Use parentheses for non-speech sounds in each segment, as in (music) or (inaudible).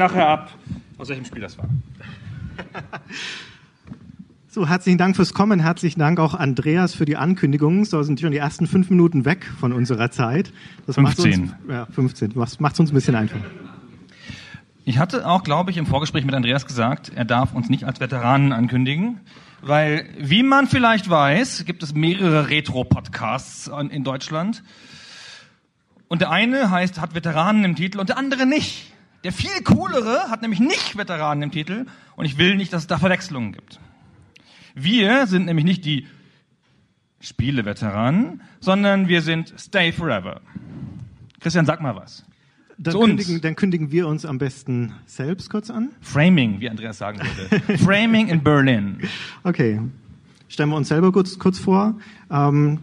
Nachher ab, aus welchem Spiel das war. (laughs) So, herzlichen Dank fürs Kommen. Herzlichen Dank auch Andreas für die Ankündigung. So sind schon die ersten fünf Minuten weg von unserer Zeit. Das 15. Macht uns, ja, 15. Was macht uns ein bisschen einfacher. Ich hatte auch, glaube ich, im Vorgespräch mit Andreas gesagt, er darf uns nicht als Veteranen ankündigen, weil, wie man vielleicht weiß, gibt es mehrere Retro-Podcasts in Deutschland. Und der eine heißt, hat Veteranen im Titel und der andere nicht. Der viel coolere hat nämlich nicht Veteranen im Titel und ich will nicht, dass es da Verwechslungen gibt. Wir sind nämlich nicht die Spiele-Veteranen, sondern wir sind Stay Forever. Christian, sag mal was. Dann kündigen, dann kündigen wir uns am besten selbst kurz an. Framing, wie Andreas sagen würde. Framing in Berlin. (laughs) Okay. Stellen wir uns selber kurz, kurz vor. Ähm,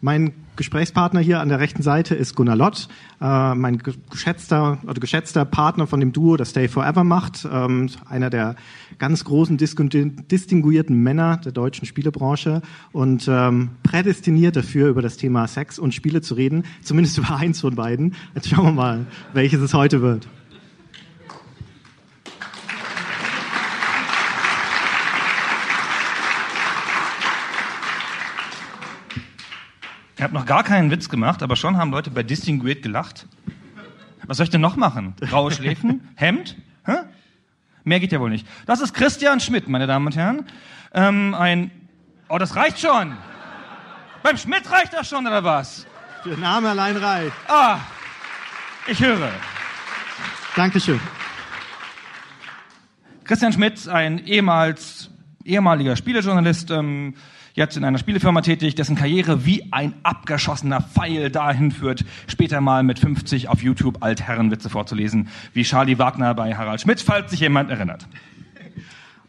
mein Gesprächspartner hier an der rechten Seite ist Gunnar Lott, äh, mein ge- geschätzter oder geschätzter Partner von dem Duo, das Stay Forever macht, ähm, einer der ganz großen distin- distinguierten Männer der deutschen Spielebranche und ähm, prädestiniert dafür, über das Thema Sex und Spiele zu reden, zumindest über eins von beiden. Jetzt schauen wir mal, welches es heute wird. Ich habe noch gar keinen Witz gemacht, aber schon haben Leute bei Distinguiert gelacht. Was soll ich denn noch machen? Graue Schläfen? (laughs) Hemd? Hä? Mehr geht ja wohl nicht. Das ist Christian Schmidt, meine Damen und Herren. Ähm, ein. Oh, das reicht schon. Beim Schmidt reicht das schon, oder was? Der Name allein reicht. Ah, ich höre. Dankeschön. Christian Schmidt, ein ehemals, ehemaliger Spielejournalist, ähm, jetzt in einer Spielefirma tätig, dessen Karriere wie ein abgeschossener Pfeil dahin führt, später mal mit 50 auf YouTube Altherrenwitze vorzulesen, wie Charlie Wagner bei Harald Schmidt, falls sich jemand erinnert.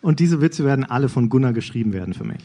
Und diese Witze werden alle von Gunnar geschrieben werden für mich.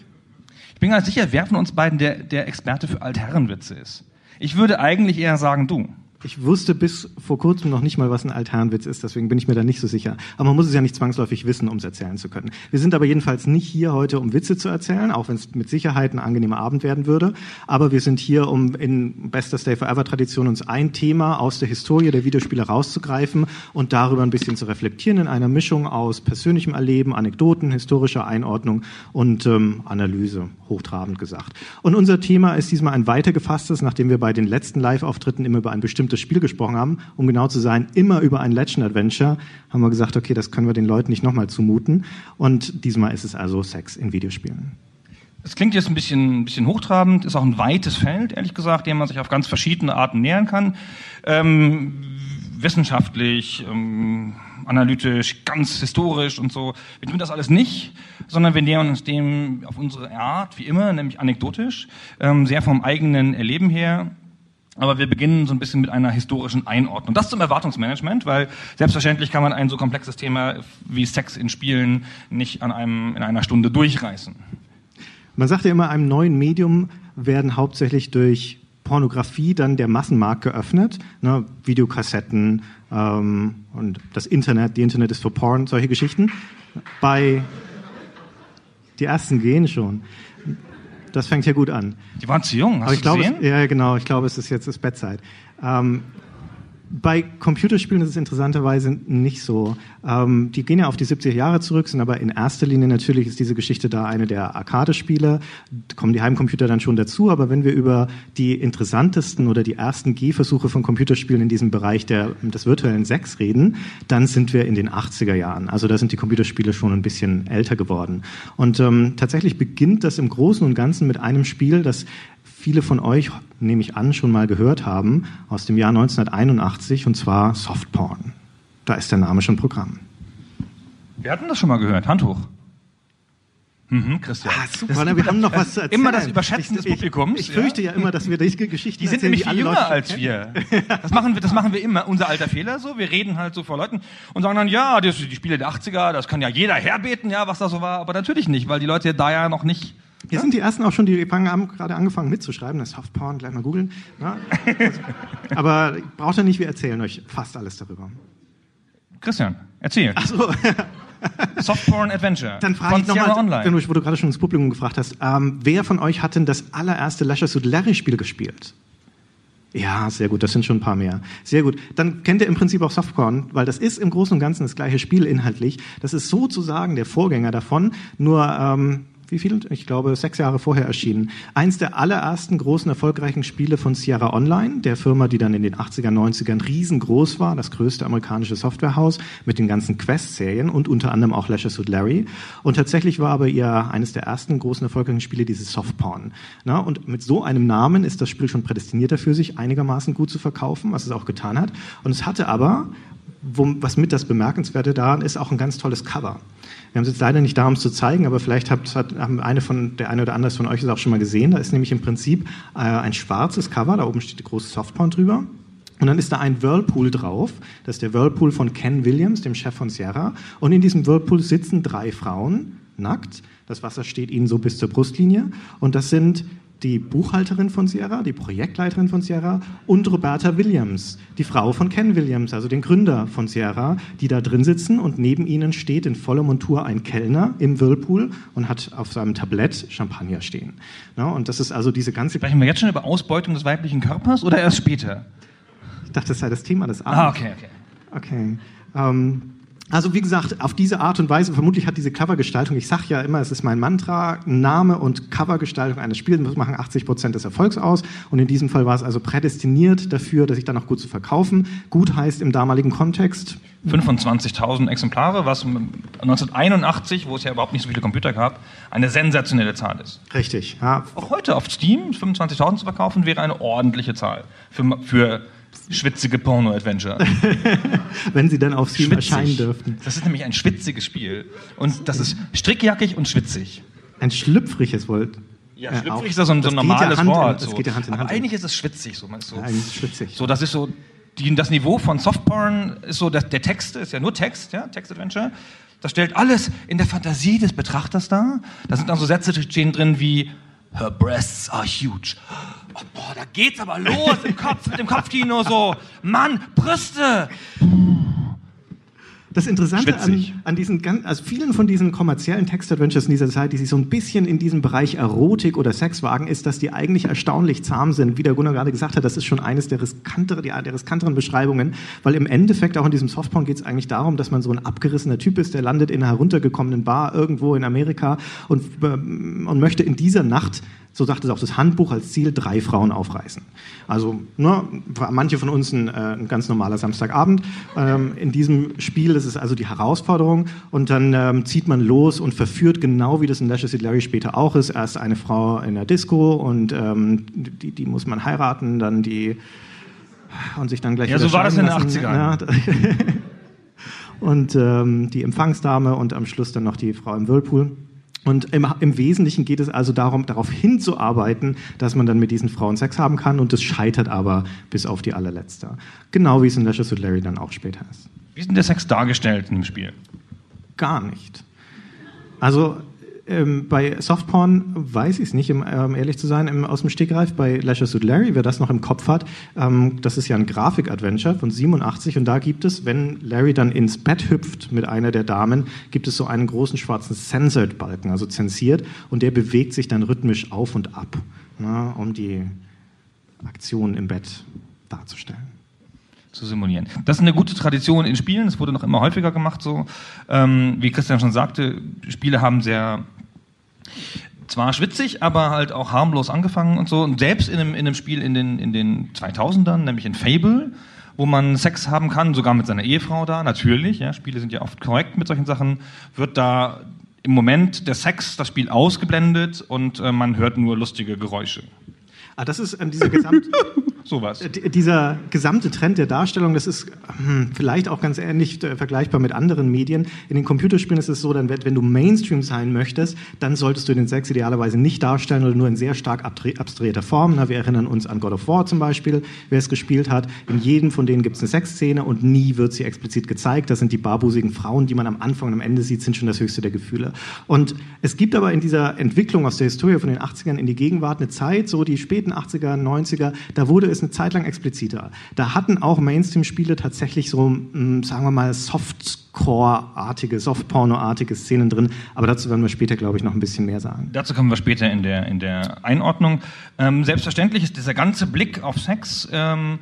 Ich bin ganz sicher, wer von uns beiden der, der Experte für Altherrenwitze ist. Ich würde eigentlich eher sagen, du. Ich wusste bis vor kurzem noch nicht mal, was ein Altherrenwitz ist, deswegen bin ich mir da nicht so sicher. Aber man muss es ja nicht zwangsläufig wissen, um es erzählen zu können. Wir sind aber jedenfalls nicht hier heute, um Witze zu erzählen, auch wenn es mit Sicherheit ein angenehmer Abend werden würde. Aber wir sind hier, um in bester Stay Forever Tradition uns ein Thema aus der Historie der Videospiele rauszugreifen und darüber ein bisschen zu reflektieren in einer Mischung aus persönlichem Erleben, Anekdoten, historischer Einordnung und ähm, Analyse, hochtrabend gesagt. Und unser Thema ist diesmal ein weitergefasstes, nachdem wir bei den letzten Live-Auftritten immer über ein bestimmtes Spiel gesprochen haben, um genau zu sein, immer über ein Legend Adventure, haben wir gesagt, okay, das können wir den Leuten nicht nochmal zumuten. Und diesmal ist es also Sex in Videospielen. Es klingt jetzt ein bisschen, ein bisschen hochtrabend, ist auch ein weites Feld, ehrlich gesagt, dem man sich auf ganz verschiedene Arten nähern kann. Ähm, wissenschaftlich, ähm, analytisch, ganz historisch und so. Wir tun das alles nicht, sondern wir nähern uns dem auf unsere Art, wie immer, nämlich anekdotisch, ähm, sehr vom eigenen Erleben her. Aber wir beginnen so ein bisschen mit einer historischen Einordnung. Das zum Erwartungsmanagement, weil selbstverständlich kann man ein so komplexes Thema wie Sex in Spielen nicht an einem, in einer Stunde durchreißen. Man sagt ja immer, einem neuen Medium werden hauptsächlich durch Pornografie dann der Massenmarkt geöffnet, ne, Videokassetten ähm, und das Internet, die Internet ist für Porn, solche Geschichten. Bei die ersten gehen schon. Das fängt ja gut an. Die waren zu jung, hast Aber ich du glaube, gesehen? es, ja genau, ich glaube, es ist jetzt das Bettzeit. Ähm, bei Computerspielen ist es interessanterweise nicht so. Ähm, die gehen ja auf die 70er Jahre zurück, sind aber in erster Linie natürlich ist diese Geschichte da eine der Arcade-Spiele. Kommen die Heimcomputer dann schon dazu, aber wenn wir über die interessantesten oder die ersten Gehversuche von Computerspielen in diesem Bereich der, des virtuellen Sex reden, dann sind wir in den 80er Jahren. Also da sind die Computerspiele schon ein bisschen älter geworden. Und ähm, tatsächlich beginnt das im Großen und Ganzen mit einem Spiel, das viele von euch, nehme ich an, schon mal gehört haben, aus dem Jahr 1981, und zwar Softporn. Da ist der Name schon Programm. Wir hatten das schon mal gehört. Hand hoch. Mhm, Christian. Ah, super, ne? wir haben noch was zu erzählen. Immer das Überschätzen ich, des Publikums. Ich, ich fürchte ja. immer, dass wir die Geschichten Die sind erzählen, nämlich viel jünger als wir. Das machen wir, das machen wir immer. Unser alter Fehler so. Wir reden halt so vor Leuten und sagen dann, ja, das, die Spiele der 80er, das kann ja jeder herbeten, ja, was da so war. Aber natürlich nicht, weil die Leute da ja noch nicht. Hier sind die ersten auch schon, die haben gerade angefangen mitzuschreiben, das Softporn, gleich mal googeln. Ja, (laughs) also, aber braucht ihr nicht, wir erzählen euch fast alles darüber. Christian, erzähl. So, (laughs) Softporn Adventure. dann frage ich nochmal, wo du gerade schon ins Publikum gefragt hast, ähm, wer von euch hat denn das allererste Leisure Suit Larry Spiel gespielt? Ja, sehr gut, das sind schon ein paar mehr. Sehr gut. Dann kennt ihr im Prinzip auch Softporn, weil das ist im Großen und Ganzen das gleiche Spiel inhaltlich. Das ist sozusagen der Vorgänger davon, nur ähm, wie viel? Ich glaube, sechs Jahre vorher erschienen. Eins der allerersten großen erfolgreichen Spiele von Sierra Online, der Firma, die dann in den 80er, 90ern riesengroß war, das größte amerikanische Softwarehaus mit den ganzen Quest-Serien und unter anderem auch Leisure Suit Larry. Und tatsächlich war aber ihr eines der ersten großen erfolgreichen Spiele dieses Softporn. Na, und mit so einem Namen ist das Spiel schon prädestiniert dafür, sich einigermaßen gut zu verkaufen, was es auch getan hat. Und es hatte aber wo, was mit das Bemerkenswerte daran ist, auch ein ganz tolles Cover. Wir haben es jetzt leider nicht da, um es zu zeigen, aber vielleicht habt, hat, haben eine von, der eine oder andere von euch es auch schon mal gesehen. Da ist nämlich im Prinzip äh, ein schwarzes Cover, da oben steht die große Softporn drüber. Und dann ist da ein Whirlpool drauf. Das ist der Whirlpool von Ken Williams, dem Chef von Sierra. Und in diesem Whirlpool sitzen drei Frauen, nackt. Das Wasser steht ihnen so bis zur Brustlinie. Und das sind die Buchhalterin von Sierra, die Projektleiterin von Sierra und Roberta Williams, die Frau von Ken Williams, also den Gründer von Sierra, die da drin sitzen und neben ihnen steht in voller Montur ein Kellner im Whirlpool und hat auf seinem Tablett Champagner stehen. Ja, und das ist also diese ganze... Sprechen wir jetzt schon über Ausbeutung des weiblichen Körpers oder erst später? Ich dachte, das sei das Thema des Ah, Abends. okay, okay. Okay. Ähm, also wie gesagt, auf diese Art und Weise, vermutlich hat diese Covergestaltung, ich sage ja immer, es ist mein Mantra, Name und Covergestaltung eines Spiels machen 80 Prozent des Erfolgs aus. Und in diesem Fall war es also prädestiniert dafür, dass ich dann auch gut zu verkaufen. Gut heißt im damaligen Kontext, 25.000 Exemplare, was 1981, wo es ja überhaupt nicht so viele Computer gab, eine sensationelle Zahl ist. richtig, ja, Auch heute auf Steam 25.000 zu verkaufen, wäre eine ordentliche Zahl für, für schwitzige Porno-Adventure. (laughs) wenn sie dann auf Steam Schwitzig. erscheinen dürften. Das ist nämlich ein schwitziges Spiel. Und das ist strickjackig und schwitzig. Ein schlüpfriges Wort. Ja, Äh, schlüpfrig ist ja so ein, so ein ja normales in- Wort. das so. geht ja Hand in Aber Hand. eigentlich ist es schwitzig. So, so. Ja, eigentlich ist es schwitzig. so das ist so, die, das Niveau von Softporn ist so, dass der Texte ist ja nur Text, ja, Text-Adventure. Das stellt alles in der Fantasie des Betrachters dar. Da sind dann so Sätze stehen drin wie Her breasts are huge. Oh, boah, da geht's aber los im Kopf, mit dem Kopfkino so. Mann, Brüste! Das Interessante an, Schwitzig. an diesen ganz, also vielen von diesen kommerziellen Text-Adventures in dieser Zeit, die sich so ein bisschen in diesem Bereich Erotik oder Sex wagen, ist, dass die eigentlich erstaunlich zahm sind. Wie der Gunnar gerade gesagt hat, das ist schon eines der, riskantere, der riskanteren Beschreibungen, weil im Endeffekt auch in diesem Softporn geht es eigentlich darum, dass man so ein abgerissener Typ ist, der landet in einer heruntergekommenen Bar irgendwo in Amerika und, ähm, und möchte in dieser Nacht so sagt es auch das Handbuch als Ziel, drei Frauen aufreißen. Also ne, manche von uns ein, äh, ein ganz normaler Samstagabend. Ähm, in diesem Spiel ist es also die Herausforderung und dann ähm, zieht man los und verführt genau wie das in Lashes Larry später auch ist. Erst eine Frau in der Disco und ähm, die, die muss man heiraten, dann die und sich dann gleich Ja, so war das in den lassen. 80ern. Ja, (laughs) und ähm, die Empfangsdame und am Schluss dann noch die Frau im Whirlpool. Und im, im Wesentlichen geht es also darum, darauf hinzuarbeiten, dass man dann mit diesen Frauen Sex haben kann und es scheitert aber bis auf die allerletzte. Genau wie es in Lashes with Larry dann auch später ist. Wie ist denn der Sex dargestellt in dem Spiel? Gar nicht. Also ähm, bei Softporn weiß ich es nicht, um ähm, ehrlich zu sein, im, aus dem Stegreif. Bei Lashes with Larry, wer das noch im Kopf hat, ähm, das ist ja ein Grafik-Adventure von 87 und da gibt es, wenn Larry dann ins Bett hüpft mit einer der Damen, gibt es so einen großen schwarzen Censored-Balken, also zensiert, und der bewegt sich dann rhythmisch auf und ab, na, um die Aktion im Bett darzustellen. zu simulieren. Das ist eine gute Tradition in Spielen, das wurde noch immer häufiger gemacht so. Ähm, wie Christian schon sagte, Spiele haben sehr zwar schwitzig, aber halt auch harmlos angefangen und so. Und selbst in einem, in einem Spiel in den, in den 2000ern, nämlich in Fable, wo man Sex haben kann, sogar mit seiner Ehefrau da, natürlich, ja, Spiele sind ja oft korrekt mit solchen Sachen, wird da im Moment der Sex, das Spiel ausgeblendet und äh, man hört nur lustige Geräusche. Ah, das ist ähm, diese Gesamt... (laughs) sowas. D dieser gesamte Trend der Darstellung, das ist hm, vielleicht auch ganz ähnlich äh, vergleichbar mit anderen Medien. In den Computerspielen ist es so, dann, wenn du Mainstream sein möchtest, dann solltest du den Sex idealerweise nicht darstellen oder nur in sehr stark abstrahierter Form. Na, wir erinnern uns an God of War zum Beispiel, wer es gespielt hat. In jedem von denen gibt es eine Sexszene und nie wird sie explizit gezeigt. Das sind die barbusigen Frauen, die man am Anfang und am Ende sieht, sind schon das höchste der Gefühle. Und es gibt aber in dieser Entwicklung aus der Historie von den 80ern in die Gegenwart eine Zeit, so die späten 80er, 90er, da wurde es eine Zeit lang expliziter. Da hatten auch Mainstream-Spiele tatsächlich so, hm, sagen wir mal, Softcore-artige, Softporno-artige Szenen drin. Aber dazu werden wir später, glaube ich, noch ein bisschen mehr sagen. Dazu kommen wir später in der, in der Einordnung. Ähm, selbstverständlich ist dieser ganze Blick auf Sex ähm,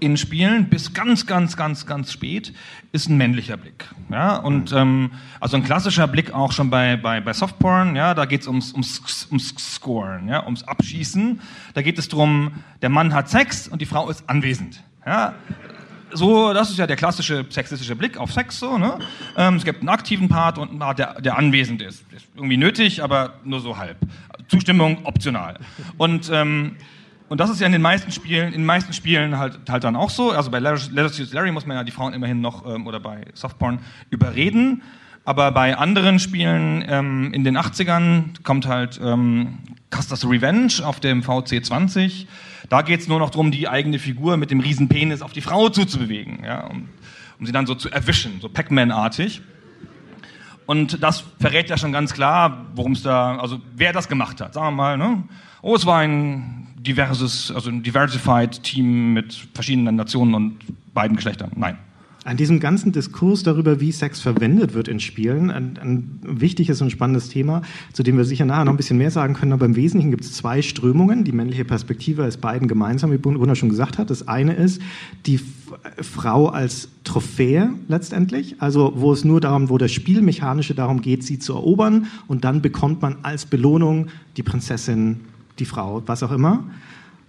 in Spielen bis ganz, ganz, ganz, ganz spät ist ein männlicher Blick. Ja, und ähm, also ein klassischer Blick auch schon bei, bei, bei Softporn, ja, da geht es ums, ums, ums Scoren, ja, ums Abschießen. Da geht es darum, der Mann hat Sex und die Frau ist anwesend. Ja, so, das ist ja der klassische sexistische Blick auf Sex. So, ne? Ähm, es gibt einen aktiven Part und einen Part, der, der anwesend ist. Ist irgendwie nötig, aber nur so halb. Zustimmung optional. Und ähm, und das ist ja in den meisten Spielen, in den meisten Spielen halt, halt dann auch so. Also bei Letters Larry muss man ja die Frauen immerhin noch, ähm, oder bei Softporn, überreden. Aber bei anderen Spielen ähm, in den 80ern kommt halt ähm, Custer's Revenge auf dem VC20. Da geht es nur noch darum, die eigene Figur mit dem riesen Penis auf die Frau zuzubewegen, ja, um, um sie dann so zu erwischen, so Pac-Man-artig. Und das verrät ja schon ganz klar, worum es da, also wer das gemacht hat. Sagen wir mal, ne? Oh, es war ein diverses, also ein diversified Team mit verschiedenen Nationen und beiden Geschlechtern. Nein. An diesem ganzen Diskurs darüber, wie Sex verwendet wird in Spielen, ein, ein wichtiges und spannendes Thema, zu dem wir sicher nachher noch ein bisschen mehr sagen können. Aber im Wesentlichen gibt es zwei Strömungen. Die männliche Perspektive ist beiden gemeinsam, wie Brunner schon gesagt hat. Das eine ist die Frau als Trophäe letztendlich, also wo es nur darum, wo das Spielmechanische darum geht, sie zu erobern und dann bekommt man als Belohnung die Prinzessin die Frau, was auch immer.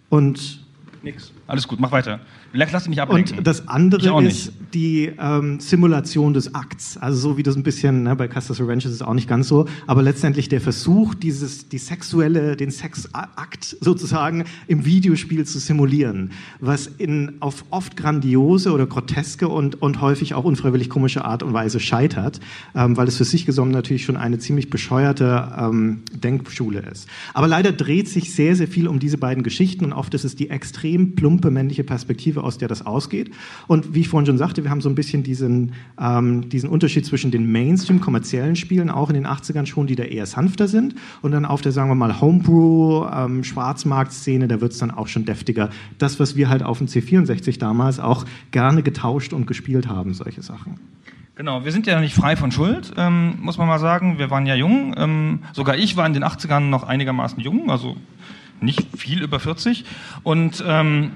Und Nix. Alles gut, mach weiter. Lass dich nicht ablenken. Und das andere ist die ähm, Simulation des Akts. Also so wie das ein bisschen, ne, bei Custer's Revenge ist es auch nicht ganz so, aber letztendlich der Versuch, dieses, die sexuelle, den Sexakt sozusagen im Videospiel zu simulieren, was in, auf oft grandiose oder groteske und, und häufig auch unfreiwillig komische Art und Weise scheitert, ähm, weil es für sich genommen natürlich schon eine ziemlich bescheuerte ähm, Denkschule ist. Aber leider dreht sich sehr, sehr viel um diese beiden Geschichten und oft ist es die extrem plumpe männliche Perspektive, aus der das ausgeht. Und wie ich vorhin schon sagte, wir haben so ein bisschen diesen, ähm, diesen Unterschied zwischen den Mainstream-kommerziellen Spielen, auch in den 80ern schon, die da eher sanfter sind, und dann auf der, sagen wir mal, Homebrew, ähm, Schwarzmarkt-Szene, da wird es dann auch schon deftiger. Das, was wir halt auf dem C64 damals auch gerne getauscht und gespielt haben, solche Sachen. Genau, wir sind ja nicht frei von Schuld, ähm, muss man mal sagen. Wir waren ja jung. Ähm, sogar ich war in den 80ern noch einigermaßen jung, also nicht viel über 40. Und, ähm,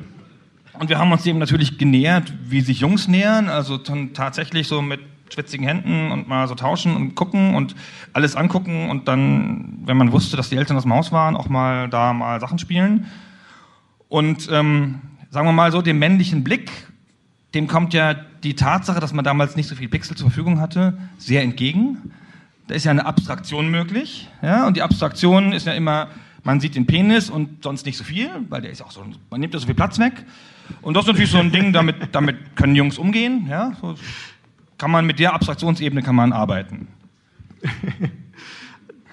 und wir haben uns dem natürlich genähert, wie sich Jungs nähern, also tatsächlich so mit schwitzigen Händen und mal so tauschen und gucken und alles angucken und dann, wenn man wusste, dass die Eltern das Maus waren, auch mal da mal Sachen spielen. Und ähm, sagen wir mal so, dem männlichen Blick, dem kommt ja die Tatsache, dass man damals nicht so viel Pixel zur Verfügung hatte, sehr entgegen. Da ist ja eine Abstraktion möglich, ja, und die Abstraktion ist ja immer man sieht den Penis und sonst nicht so viel, weil der ist auch so, man nimmt ja so viel Platz weg. Und das ist natürlich so ein Ding, damit, (laughs) damit können Jungs umgehen, ja. So kann man mit der Abstraktionsebene kann man arbeiten. (laughs)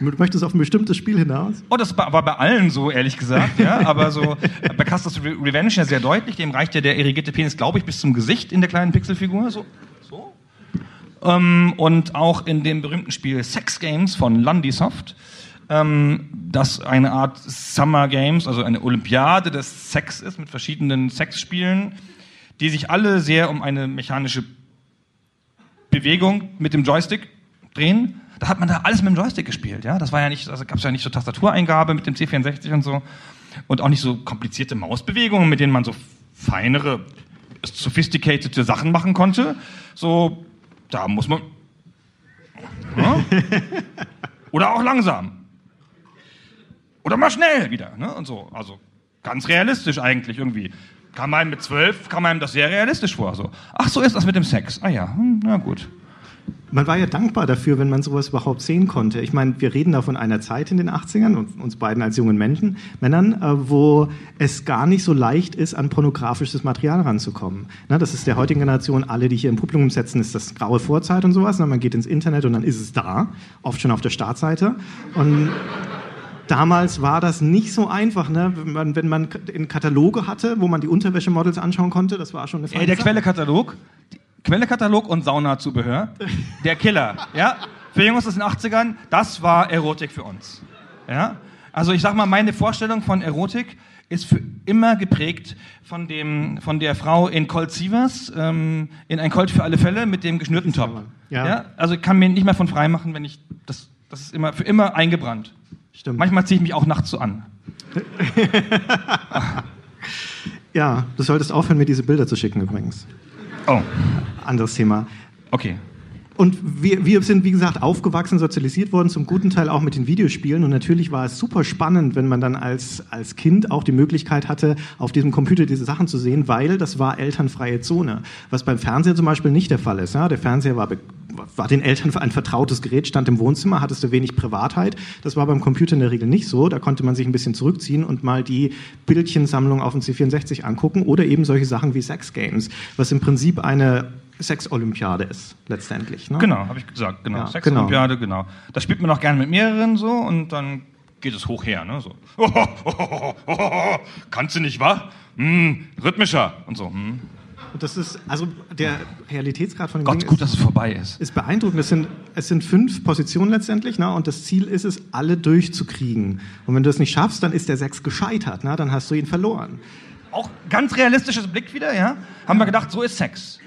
Du möchtest auf ein bestimmtes Spiel hinaus? Oh, das war bei allen so, ehrlich gesagt, ja. Aber so bei Custer's Revenge ja sehr deutlich. Dem reicht ja der erigierte Penis, glaube ich, bis zum Gesicht in der kleinen Pixelfigur. So. so. Ähm, und auch in dem berühmten Spiel Sex Games von Lundysoft ähm, das eine Art Summer Games, also eine Olympiade des Sex ist mit verschiedenen Sexspielen, die sich alle sehr um eine mechanische Bewegung mit dem Joystick drehen. Da hat man da alles mit dem Joystick gespielt, ja. Das war ja nicht, also gab es ja nicht so Tastatureingabe mit dem C64 und so und auch nicht so komplizierte Mausbewegungen, mit denen man so feinere, sophisticated Sachen machen konnte. So, da muss man. Ja? (laughs) Oder auch langsam. Oder mal schnell wieder. Ne? Und so. Also ganz realistisch eigentlich irgendwie. Kam einem mit zwölf, kam einem das sehr realistisch vor. So. Ach, so ist das mit dem Sex. Ah ja, hm, na gut. man war ja dankbar dafür, wenn man sowas überhaupt sehen konnte. Ich meine, wir reden da von einer Zeit in den 80ern und uns beiden als jungen Menschen, Männern, äh, wo es gar nicht so leicht ist, an pornografisches Material ranzukommen. Das ist der heutigen Generation, alle, die hier im Publikum sitzen, ist das graue Vorzeit und sowas. Man geht ins Internet und dann ist es da, oft schon auf der Startseite. Und damals war das nicht so einfach, ne? wenn, man, wenn man in Kataloge hatte, wo man die Unterwäschemodels anschauen konnte, das war schon eine Ey, der Quellekatalog, Quellekatalog und Saunazubehör, (laughs) der Killer, ja? Für Jungs aus den 80ern, das war Erotik für uns. Ja? Also ich sag mal, meine Vorstellung von Erotik ist für immer geprägt von, dem, von der Frau in Colt Sievers, ähm, in ein Colt für alle Fälle mit dem geschnürten Top. Ja. Ja. Also ich kann mir nicht mehr von frei machen, wenn ich, das, das ist immer, für immer eingebrannt. Stimmt. Manchmal ziehe ich mich auch nachts so an. (laughs) Ja, du solltest aufhören, mir diese Bilder zu schicken übrigens. Oh, Anderes Thema. okay. Und wir, wir sind, wie gesagt, aufgewachsen, sozialisiert worden, zum guten Teil auch mit den Videospielen. Und natürlich war es super spannend, wenn man dann als, als Kind auch die Möglichkeit hatte, auf diesem Computer diese Sachen zu sehen, weil das war elternfreie Zone. Was beim Fernseher zum Beispiel nicht der Fall ist. Ja? Der Fernseher war, war den Eltern ein vertrautes Gerät, stand im Wohnzimmer, hattest du wenig Privatheit. Das war beim Computer in der Regel nicht so. Da konnte man sich ein bisschen zurückziehen und mal die Bildchensammlung auf dem C64 angucken oder eben solche Sachen wie Sex Games, was im Prinzip eine Sexolympiade ist, letztendlich. Ne? Genau, habe ich gesagt, genau. Ja, Sexolympiade, genau. Da spielt man auch gerne mit mehreren so und dann geht es hoch her, ne? So. (laughs) Kannst du nicht, wa? Hm, rhythmischer und so. Hm. Und das ist, also der Realitätsgrad von dem Gott, Ding gut, ist, dass es vorbei ist. ist beeindruckend. Es sind, es sind fünf Positionen letztendlich, ne? und das Ziel ist es, alle durchzukriegen. Und wenn du das nicht schaffst, dann ist der Sechs gescheitert, ne? dann hast du ihn verloren. Auch ganz realistisches Blick wieder, ja? Haben wir gedacht, so ist Sex.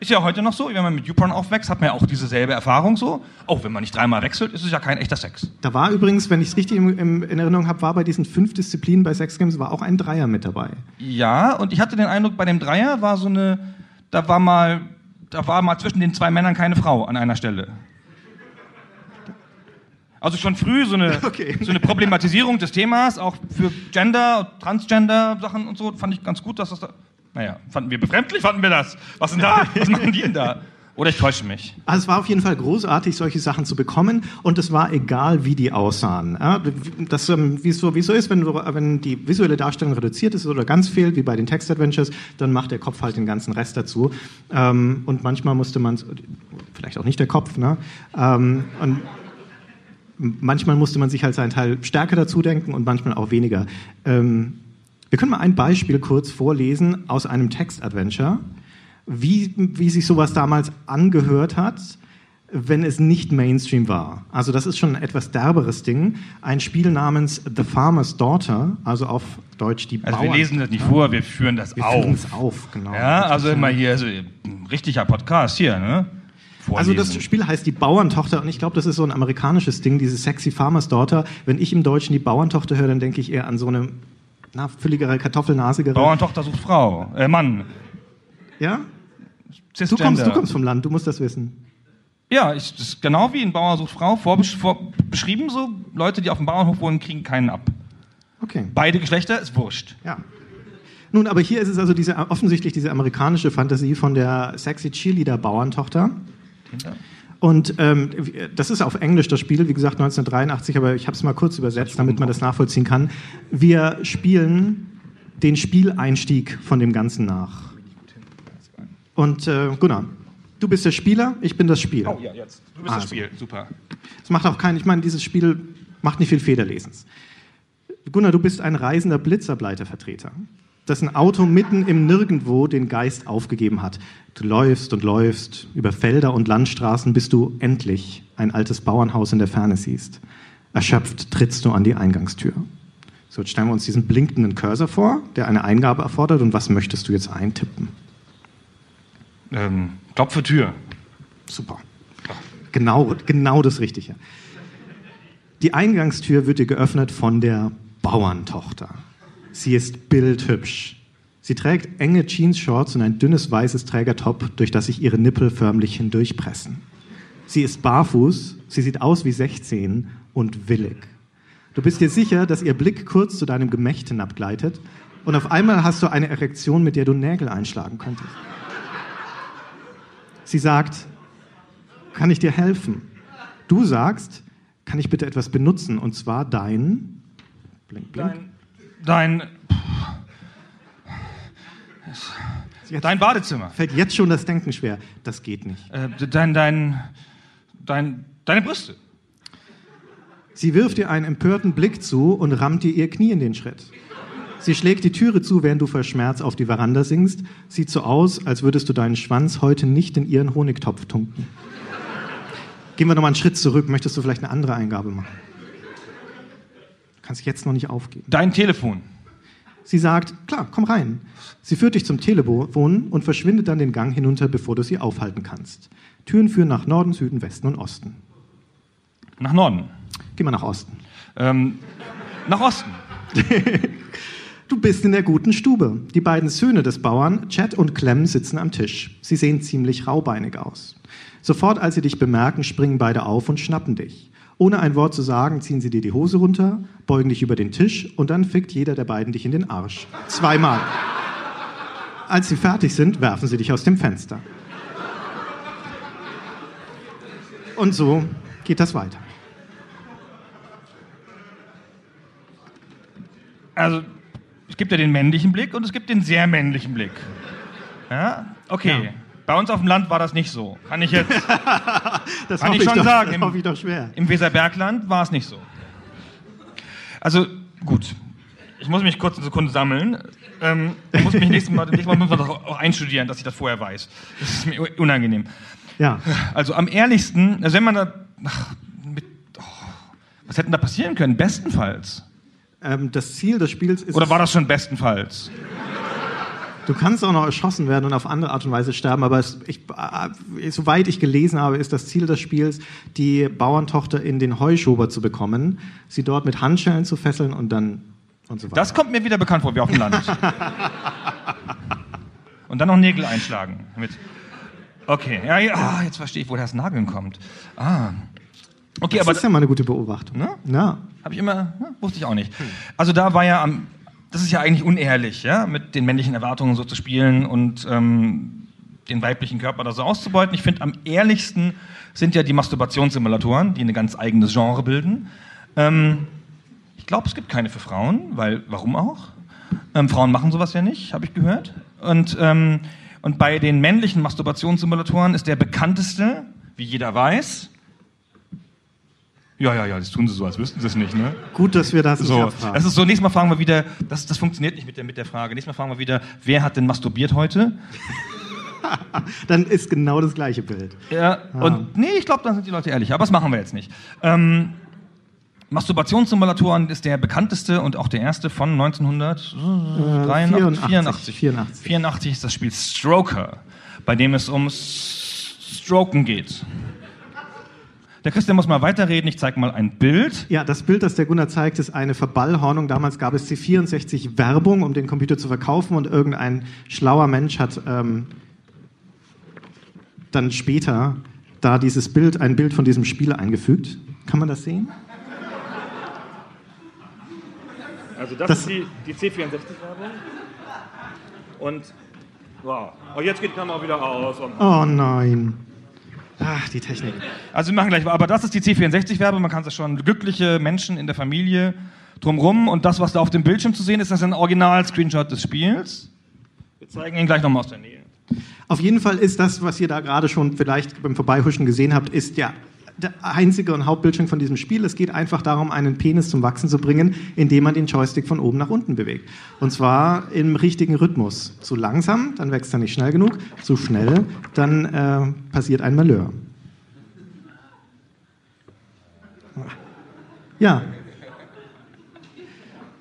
Ist ja heute noch so, wenn man mit YouPorn aufwächst, hat man ja auch diese selbe Erfahrung so. Auch wenn man nicht dreimal wechselt, ist es ja kein echter Sex. Da war übrigens, wenn ich es richtig im, im, in Erinnerung habe, war bei diesen fünf Disziplinen bei Sex Games war auch ein Dreier mit dabei. Ja, und ich hatte den Eindruck, bei dem Dreier war so eine, da war mal, da war mal zwischen den zwei Männern keine Frau an einer Stelle. Also schon früh so eine, (laughs) Okay. so eine Problematisierung des Themas, auch für Gender, Transgender-Sachen und so, fand ich ganz gut, dass das da, naja, fanden wir befremdlich, fanden wir das. Was denn da? (laughs) Was machen die denn da? Oder ich täusche mich. Also es war auf jeden Fall großartig, solche Sachen zu bekommen und es war egal, wie die aussahen. Das, ähm, wie es so, wie es so ist, wenn, wenn die visuelle Darstellung reduziert ist oder ganz fehlt, wie bei den Text-Adventures, dann macht der Kopf halt den ganzen Rest dazu. Ähm, und manchmal musste man, vielleicht auch nicht der Kopf, ne? Ähm, und manchmal musste man sich halt seinen Teil stärker dazu denken und manchmal auch weniger. Ähm, wir können mal ein Beispiel kurz vorlesen aus einem Text-Adventure, wie, wie sich sowas damals angehört hat, wenn es nicht Mainstream war. Also das ist schon ein etwas derberes Ding. Ein Spiel namens The Farmer's Daughter, also auf Deutsch die Also wir Bauern- lesen das nicht vor, wir führen das Wir auf. führen es auf, genau. Ja, also immer hier, also ein richtiger Podcast hier, ne? Also das Vorlesen. Spiel heißt die Bauerntochter und ich glaube, das ist so ein amerikanisches Ding, diese sexy Farmer's Daughter. Wenn ich im Deutschen die Bauerntochter höre, dann denke ich eher an so eine fülligere, kartoffelnasigere. Bauerntochter sucht Frau, äh, Mann. Ja? Du kommst, du kommst vom Land, du musst das wissen. Ja, ich, das ist genau wie in Bauer sucht Frau vorbesch vor, beschrieben so. Leute, die auf dem Bauernhof wohnen, kriegen keinen ab. Okay. Beide Geschlechter ist wurscht. Ja. Nun, aber hier ist es also diese, offensichtlich diese amerikanische Fantasie von der sexy Cheerleader-Bauerntochter. Und ähm, das ist auf Englisch das Spiel, wie gesagt 1983, aber ich habe es mal kurz übersetzt, damit man das nachvollziehen kann. Wir spielen den Spieleinstieg von dem Ganzen nach. Und äh, Gunnar, du bist der Spieler, ich bin das Spiel. Oh ja, jetzt. Du bist das Also. Spiel. Super. Es macht auch keinen, ich meine, dieses Spiel macht nicht viel Federlesens. Gunnar, du bist ein reisender Blitzableitervertreter, dessen Auto mitten im Nirgendwo den Geist aufgegeben hat. Du läufst und läufst über Felder und Landstraßen, bis du endlich ein altes Bauernhaus in der Ferne siehst. Erschöpft trittst du an die Eingangstür. So, jetzt stellen wir uns diesen blinkenden Cursor vor, der eine Eingabe erfordert. Und was möchtest du jetzt eintippen? Ähm, Klopfe Tür. Super. Genau, genau das Richtige. Die Eingangstür wird dir geöffnet von der Bauerntochter. Sie ist bildhübsch. Sie trägt enge Jeans-Shorts und ein dünnes weißes Trägertop, durch das sich ihre Nippel förmlich hindurchpressen. Sie ist barfuß, sie sieht aus wie 16 und willig. Du bist dir sicher, dass ihr Blick kurz zu deinem Gemächt hinabgleitet und auf einmal hast du eine Erektion, mit der du Nägel einschlagen könntest. Sie sagt, Kann ich dir helfen? Du sagst, kann ich bitte etwas benutzen? Und zwar dein. Blink, blink. Dein. Jetzt Dein Badezimmer. fällt jetzt schon das Denken schwer. Das geht nicht. Äh, dein, dein, dein, deine Brüste. Sie wirft dir einen empörten Blick zu und rammt dir ihr Knie in den Schritt. Sie schlägt die Türe zu, während du vor Schmerz auf die Veranda singst. Sieht so aus, als würdest du deinen Schwanz heute nicht in ihren Honigtopf tunken. Gehen wir nochmal einen Schritt zurück. Möchtest du vielleicht eine andere Eingabe machen? Kannst jetzt noch nicht aufgeben. Dein Telefon. Sie sagt, klar, komm rein. Sie führt dich zum Telefon und verschwindet dann den Gang hinunter, bevor du sie aufhalten kannst. Türen führen nach Norden, Süden, Westen und Osten. Nach Norden. Geh mal nach Osten. Ähm, nach Osten. (laughs) Du bist in der guten Stube. Die beiden Söhne des Bauern, Chad und Clem, sitzen am Tisch. Sie sehen ziemlich raubeinig aus. Sofort, als sie dich bemerken, springen beide auf und schnappen dich. Ohne ein Wort zu sagen, ziehen sie dir die Hose runter, beugen dich über den Tisch und dann fickt jeder der beiden dich in den Arsch. Zweimal. Als sie fertig sind, werfen sie dich aus dem Fenster. Und so geht das weiter. Also, es gibt ja den männlichen Blick und es gibt den sehr männlichen Blick. Ja? Okay. Ja. Bei uns auf dem Land war das nicht so. Kann ich jetzt. (laughs) Das Kann hoffe ich schon doch, sagen, Das im- ich doch schwer. Im Weserbergland war es nicht so. Also, gut. Ich muss mich kurz eine Sekunde sammeln. Ähm, ich muss mich nächstes Mal, (laughs) nächstes Mal müssen wir doch auch einstudieren, dass ich das vorher weiß. Das ist mir unangenehm. Ja. Also am ehrlichsten, also wenn man da. Ach, mit, oh, was hätte denn da passieren können? Bestenfalls. Ähm, das Ziel des Spiels ist. Oder war das schon bestenfalls? Du kannst auch noch erschossen werden und auf andere Art und Weise sterben, aber es, ich, äh, soweit ich gelesen habe, ist das Ziel des Spiels, die Bauerntochter in den Heuschober zu bekommen, sie dort mit Handschellen zu fesseln und dann und so weiter. Das kommt mir wieder bekannt vor, wie auf dem Land. (laughs) Und dann noch Nägel einschlagen. Mit. Okay, ja, ja ah, jetzt verstehe ich, woher das Nageln kommt. Ah. Okay, das aber ist ja mal eine gute Beobachtung. Ne? Ja. Habe ich immer, ja, wusste ich auch nicht. Also da war ja am, das ist ja eigentlich unehrlich, ja, mit den männlichen Erwartungen so zu spielen und ähm, den weiblichen Körper da so auszubeuten. Ich finde, am ehrlichsten sind ja die Masturbationssimulatoren, die ein ganz eigenes Genre bilden. Ähm, ich glaube, es gibt keine für Frauen, weil, warum auch? Ähm, Frauen machen sowas ja nicht, habe ich gehört. Und, ähm, und bei den männlichen Masturbationssimulatoren ist der bekannteste, wie jeder weiß, ja, ja, ja, das tun sie so, als wüssten sie es nicht, ne? Gut, dass wir das So, das ist so, nächstes Mal fragen wir wieder, das, das funktioniert nicht mit der, mit der Frage. Nächstes Mal fragen wir wieder, wer hat denn masturbiert heute? (laughs) Dann ist genau das gleiche Bild. Ja, und nee, ich glaube, dann sind die Leute ehrlich, aber das machen wir jetzt nicht. Ähm, Masturbationssimulatoren ist der bekannteste und auch der erste von 1983, 84, 84. 84 ist das Spiel Stroker, bei dem es ums Stroken geht. Der Christian muss mal weiterreden, ich zeige mal ein Bild. Ja, das Bild, das der Gunnar zeigt, ist eine Verballhornung. Damals gab es C64 Werbung, um den Computer zu verkaufen und irgendein schlauer Mensch hat ähm, dann später da dieses Bild, ein Bild von diesem Spiel eingefügt. Kann man das sehen? Also das, Das- ist die, die C64-Werbung. Und wow. Und jetzt geht die Kamera wieder aus. Und Oh nein. Ach, die Technik. also wir machen gleich, aber das ist die C64-Werbung. Man kann es schon glückliche Menschen in der Familie drumrum. Und das, was da auf dem Bildschirm zu sehen ist, das ist ein Original-Screenshot des Spiels. Wir zeigen ihn gleich nochmal aus der Nähe. Auf jeden Fall ist das, was ihr da gerade schon vielleicht beim Vorbeihuschen gesehen habt, ist ja der einzige und Hauptbildschirm von diesem Spiel. Es geht einfach darum, einen Penis zum Wachsen zu bringen, indem man den Joystick von oben nach unten bewegt. Und zwar im richtigen Rhythmus. Zu langsam, dann wächst er nicht schnell genug. Zu schnell, dann äh, passiert ein Malheur. Ja,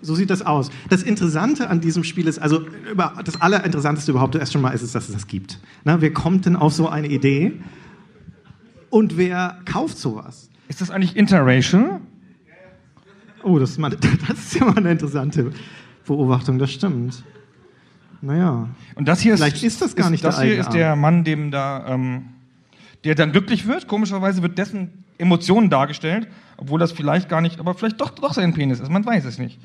so sieht das aus. Das Interessante an diesem Spiel ist, also das Allerinteressanteste überhaupt erst schon mal ist es, dass es das gibt. Na, wer kommt denn auf so eine Idee? Und wer kauft sowas? Ist das eigentlich interracial? Oh, das ist, mal, (laughs) das ist ja mal eine interessante Beobachtung, das stimmt. Naja. Und das hier ist, Vielleicht ist das gar nicht das der hier eigene ist der Mann, dem da, ähm, der dann glücklich wird. Komischerweise wird dessen Emotionen dargestellt, obwohl das vielleicht gar nicht, aber vielleicht doch, doch sein Penis ist. Man weiß es nicht.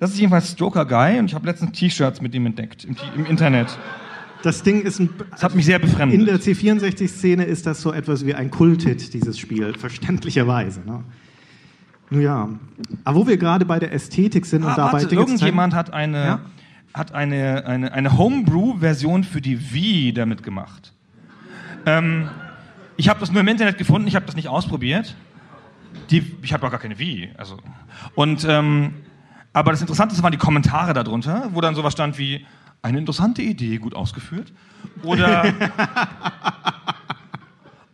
Das ist jedenfalls Stroker Guy und ich habe letztens T-Shirts mit ihm entdeckt im, im Internet. Das Ding ist ein. Das hat mich sehr befremdet. In der C64-Szene ist das so etwas wie ein Kulthit, dieses Spiel, verständlicherweise. Ne? Nun ja. Aber wo wir gerade bei der Ästhetik sind und Ah, dabei warte, irgendjemand hat eine, Ja? hat eine, eine, eine Homebrew-Version für die Wii damit gemacht. Ähm, ich habe das nur im Internet gefunden, ich habe das nicht ausprobiert. Die, ich habe auch gar keine Wii. Also. Und, ähm, aber das Interessanteste waren die Kommentare darunter, wo dann sowas stand wie, eine interessante Idee, gut ausgeführt. Oder, (laughs)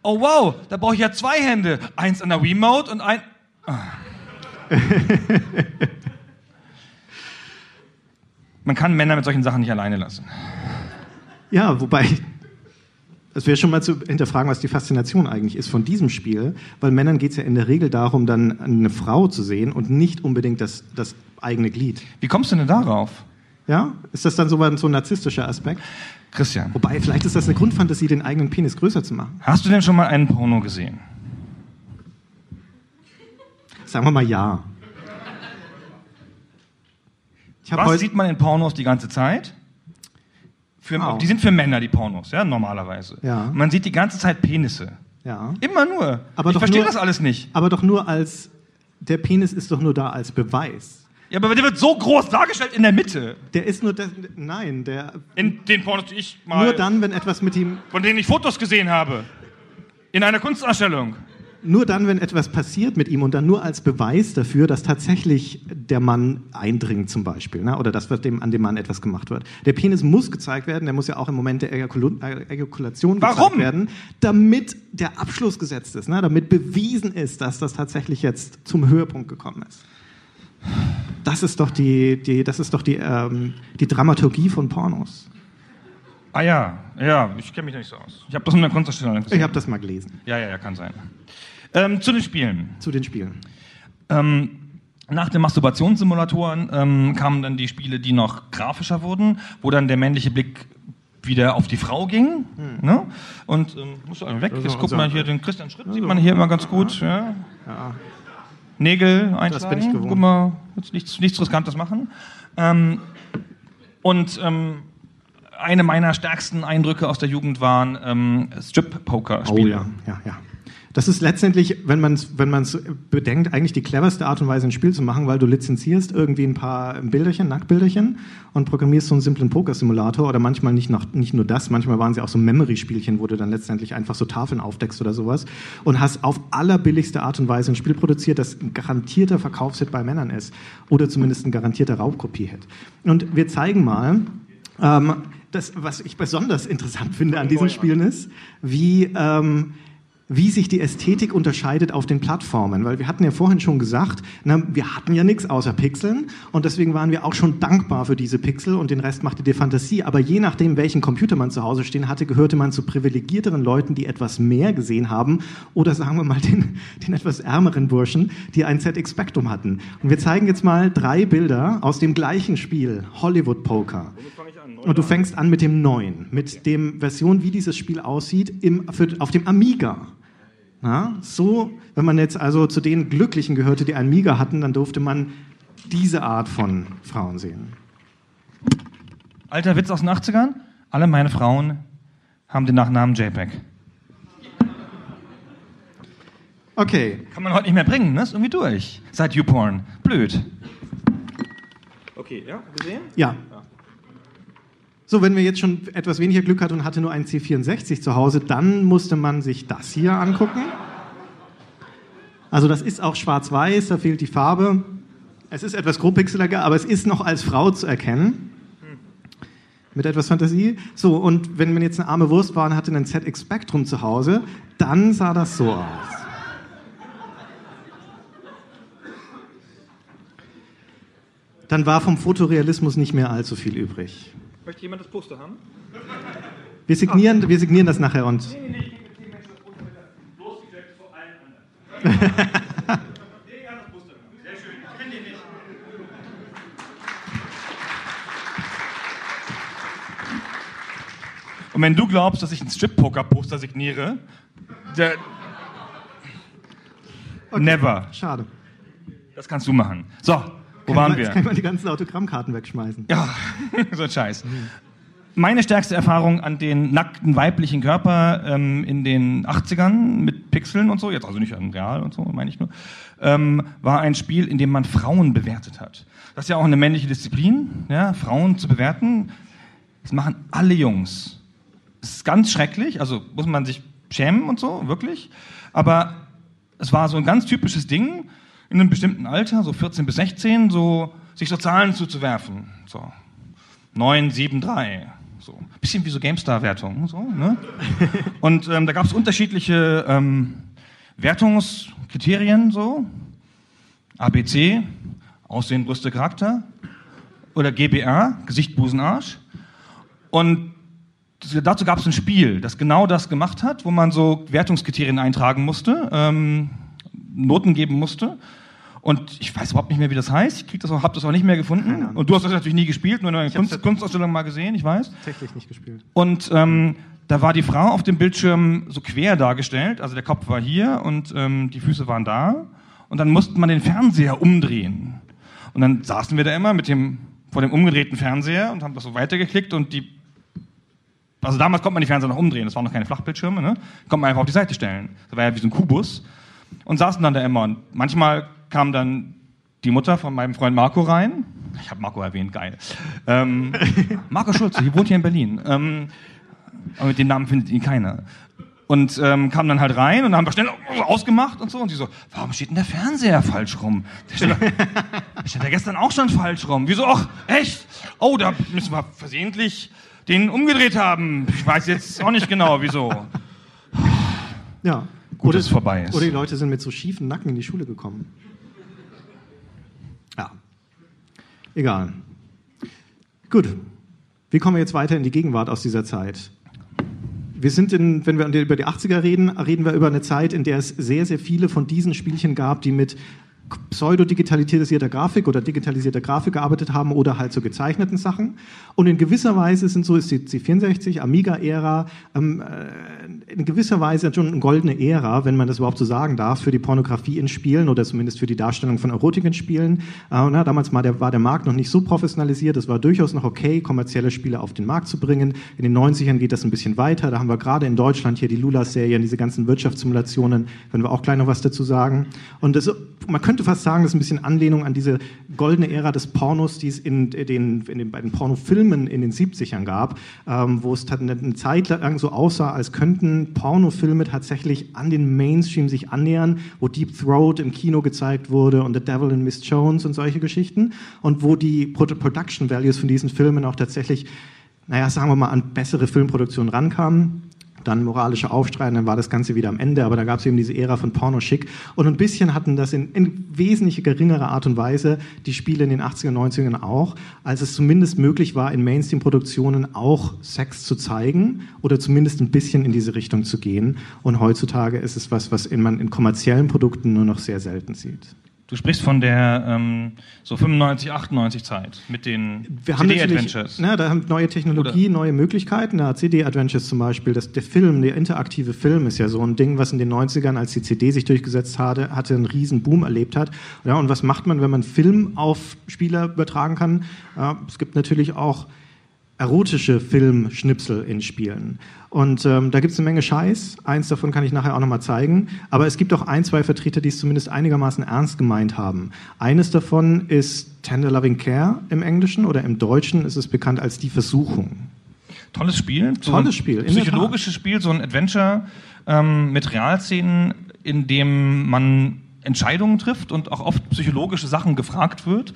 oh wow, da brauche ich ja zwei Hände. Eins an der Wiimote und ein... Ah. Man kann Männer mit solchen Sachen nicht alleine lassen. Ja, wobei. Es wäre schon mal zu hinterfragen, was die Faszination eigentlich ist von diesem Spiel, weil Männern geht es ja in der Regel darum, dann eine Frau zu sehen und nicht unbedingt das, das eigene Glied. Wie kommst du denn darauf, Ja? Ist das dann so ein, so ein narzisstischer Aspekt? Christian? Wobei, vielleicht ist das eine Grundfantasie, den eigenen Penis größer zu machen. Hast du denn schon mal einen Porno gesehen? Sagen wir mal ja. Was sieht man in Pornos die ganze Zeit? Für, Wow. Die sind für Männer, die Pornos, ja, normalerweise. Ja. Man sieht die ganze Zeit Penisse. Ja. Immer nur. Aber ich verstehe das alles nicht. Aber doch nur als. Der Penis ist doch nur da als Beweis. Ja, aber der wird so groß dargestellt in der Mitte. Der ist nur. Das, nein, der. In den Pornos, die ich mal, Nur dann, wenn etwas mit ihm. von denen ich Fotos gesehen habe. In einer Kunstausstellung. Nur dann, wenn etwas passiert mit ihm und dann nur als Beweis dafür, dass tatsächlich der Mann eindringt zum Beispiel, ne? oder dass dem, an dem Mann etwas gemacht wird. Der Penis muss gezeigt werden, der muss ja auch im Moment der Ejakulation gezeigt Warum? werden, damit der Abschluss gesetzt ist, ne? damit bewiesen ist, dass das tatsächlich jetzt zum Höhepunkt gekommen ist. Das ist doch die, die, das ist doch die, ähm, die Dramaturgie von Pornos. Ah ja, ja, ich kenne mich da nicht so aus. Ich habe das in der Kunstausstellung gesehen. Ich habe das mal gelesen Ja, ja, ja, kann sein. Ähm, zu den Spielen. zu den Spielen. Ähm, nach den Masturbationssimulatoren ähm, kamen dann die Spiele, die noch grafischer wurden, wo dann der männliche Blick wieder auf die Frau ging. Ne? Und ähm, einen weg. Jetzt guck unser- mal hier den Christian Schritt, sieht man hier immer ganz gut. Ja. Nägel einschlagen. bin ich gewohnt. Guck mal, jetzt nichts, nichts Riskantes machen. Ähm, und ähm, eine meiner stärksten Eindrücke aus der Jugend waren ähm, Strip-Poker-Spiele. Oh ja, ja, ja. Das ist letztendlich, wenn man es wenn man's bedenkt, eigentlich die cleverste Art und Weise, ein Spiel zu machen, weil du lizenzierst irgendwie ein paar Bilderchen, Nacktbilderchen und programmierst so einen simplen Pokersimulator oder manchmal nicht, noch, nicht nur das, manchmal waren sie auch so Memory-Spielchen, wo du dann letztendlich einfach so Tafeln aufdeckst oder sowas und hast auf allerbilligste Art und Weise ein Spiel produziert, das ein garantierter Verkaufshit bei Männern ist oder zumindest ein garantierter Raubkopie-Hit. Und wir zeigen mal, ähm, das, was ich besonders interessant finde an diesen Spielen ist, wie, ähm, wie sich die Ästhetik unterscheidet auf den Plattformen. Weil wir hatten ja vorhin schon gesagt, na, wir hatten ja nichts außer Pixeln und deswegen waren wir auch schon dankbar für diese Pixel und den Rest machte die Fantasie. Aber je nachdem, welchen Computer man zu Hause stehen hatte, gehörte man zu privilegierteren Leuten, die etwas mehr gesehen haben oder sagen wir mal den, (laughs) den etwas ärmeren Burschen, die ein ZX Spectrum hatten. Und wir zeigen jetzt mal drei Bilder aus dem gleichen Spiel, Hollywood Poker. Und du fängst an mit dem neuen, mit dem Version, wie dieses Spiel aussieht, im, für, auf dem Amiga. Na, so, wenn man jetzt also zu den Glücklichen gehörte, die einen Amiga hatten, dann durfte man diese Art von Frauen sehen. Alter Witz aus den 80ern. Alle meine Frauen haben den Nachnamen JPEG. Okay, Kann man heute nicht mehr bringen, ne? Ist irgendwie durch. Seit YouPorn. Blöd. Okay, ja, gesehen? ja. So, wenn wir jetzt schon etwas weniger Glück hatten und hatte nur einen C64 zu Hause, dann musste man sich das hier angucken. Also das ist auch schwarz-weiß, da fehlt die Farbe. Es ist etwas grobpixeliger, aber es ist noch als Frau zu erkennen. Mit etwas Fantasie. So, und wenn man jetzt eine arme Wurst war und hatte einen ZX Spectrum zu Hause, dann sah das so aus. Dann war vom Fotorealismus nicht mehr allzu viel übrig. Möchte jemand das Poster haben? Wir signieren, wir signieren das nachher und (laughs) Und wenn du glaubst, dass ich ein Strip-Poker-Poster signiere, der, never. schade. Das kannst du machen. So, wo waren man, jetzt kann wir? man die ganzen Autogrammkarten wegschmeißen. Ja, (laughs) so ein Scheiß. meine stärkste Erfahrung an den nackten weiblichen Körper ähm, in den 80ern mit Pixeln und so, jetzt also nicht an Real und so, meine ich nur, ähm, war ein Spiel, in dem man Frauen bewertet hat. Das ist ja auch eine männliche Disziplin, ja, Frauen zu bewerten. Das machen alle Jungs. Das ist ganz schrecklich, also muss man sich schämen und so, wirklich. Aber es war so ein ganz typisches Ding in einem bestimmten Alter, so 14 bis 16, so sich so Zahlen zuzuwerfen. So 9, 7, 3. So. Bisschen wie so GameStar-Wertungen. So, ne? (laughs) Und ähm, da gab es unterschiedliche ähm, Wertungskriterien, so. ABC, Aussehen, Brüste, Charakter. Oder GBR, Gesicht, Busen, Arsch. Und dazu gab es ein Spiel, das genau das gemacht hat, wo man so Wertungskriterien eintragen musste, ähm, Noten geben musste. Und ich weiß überhaupt nicht mehr, wie das heißt. Ich krieg das auch, hab das auch nicht mehr gefunden. Und du hast das natürlich nie gespielt, nur in einer Kunst, Kunstausstellung mal gesehen, ich weiß. Tatsächlich nicht gespielt. Und ähm, da war die Frau auf dem Bildschirm so quer dargestellt. Also der Kopf war hier und ähm, die Füße waren da. Und dann musste man den Fernseher umdrehen. Und dann saßen wir da immer mit dem, vor dem umgedrehten Fernseher und haben das so weitergeklickt und die also damals konnte man die Fernseher noch umdrehen, das waren noch keine Flachbildschirme, ne? Konnte man einfach auf die Seite stellen. Das war ja wie so ein Kubus. Und saßen dann da immer. Und manchmal kam dann die Mutter von meinem Freund Marco rein. Ich habe Marco erwähnt, geil. Ähm, (laughs) Marco Schulze, hier wohnt hier in Berlin. Ähm, aber mit dem Namen findet ihn keiner. Und ähm, kam dann halt rein und dann haben wir schnell ausgemacht und so. Und sie so, warum steht denn der Fernseher falsch rum? Der steht, (laughs) der steht ja gestern auch schon falsch rum. Wieso? Ach, echt? Oh, da müssen wir versehentlich den umgedreht haben. Ich weiß jetzt auch nicht genau, wieso. Ja. Gut, oder, dass es vorbei ist. Oder die Leute sind mit so schiefen Nacken in die Schule gekommen. Ja. Egal. Gut. Wie kommen wir jetzt weiter in die Gegenwart aus dieser Zeit? Wir sind in, wenn wir über die 80er reden, reden wir über eine Zeit, in der es sehr, sehr viele von diesen Spielchen gab, die mit pseudo-digitalisierter Grafik oder digitalisierter Grafik gearbeitet haben oder halt so gezeichneten Sachen. Und in gewisser Weise sind so ist die C64, Amiga-Ära ähm, äh, in gewisser Weise schon eine goldene Ära, wenn man das überhaupt so sagen darf, für die Pornografie in Spielen oder zumindest für die Darstellung von Erotik in Spielen. Äh, na, damals war der, war der Markt noch nicht so professionalisiert, es war durchaus noch okay, kommerzielle Spiele auf den Markt zu bringen. In den 90ern geht das ein bisschen weiter. Da haben wir gerade in Deutschland hier die Lula-Serien, diese ganzen Wirtschaftssimulationen, wenn wir auch gleich noch was dazu sagen. Und das, man könnte fast sagen, das ist ein bisschen Anlehnung an diese goldene Ära des Pornos, die es in den, in den, bei den Pornofilmen in den 70ern gab, ähm, wo es eine Zeit lang so aussah, als könnten Pornofilme tatsächlich an den Mainstream sich annähern, wo Deep Throat im Kino gezeigt wurde und The Devil in Miss Jones und solche Geschichten und wo die Production Values von diesen Filmen auch tatsächlich naja, sagen wir mal, an bessere Filmproduktionen rankamen dann moralische Aufstrei, dann war das Ganze wieder am Ende, aber da gab es eben diese Ära von Porno schick und ein bisschen hatten das in, in wesentlich geringerer Art und Weise die Spiele in den 80er, 90ern auch, als es zumindest möglich war, in Mainstream-Produktionen auch Sex zu zeigen oder zumindest ein bisschen in diese Richtung zu gehen. Und heutzutage ist es was, was man in kommerziellen Produkten nur noch sehr selten sieht. Du sprichst von der ähm, so 95, 98 Zeit mit den CD-Adventures. Ne, da haben neue Technologie, Oder? neue Möglichkeiten. Ja, CD-Adventures zum Beispiel, das, der Film, der interaktive Film ist ja so ein Ding, was in den 90ern, als die CD sich durchgesetzt hatte, hatte einen riesen Boom erlebt hat. Ja, und was macht man, wenn man Film auf Spieler übertragen kann? Ja, es gibt natürlich auch erotische Filmschnipsel in Spielen. Und ähm, da gibt es eine Menge Scheiß. Eins davon kann ich nachher auch nochmal zeigen. Aber es gibt auch ein, zwei Vertreter, die es zumindest einigermaßen ernst gemeint haben. Eines davon ist Tender Loving Care im Englischen oder im Deutschen ist es bekannt als Die Versuchung. Tolles Spiel. So Tolles Spiel. Psychologisches Spiel, so ein Adventure ähm, mit Realszenen, in dem man Entscheidungen trifft und auch oft psychologische Sachen gefragt wird.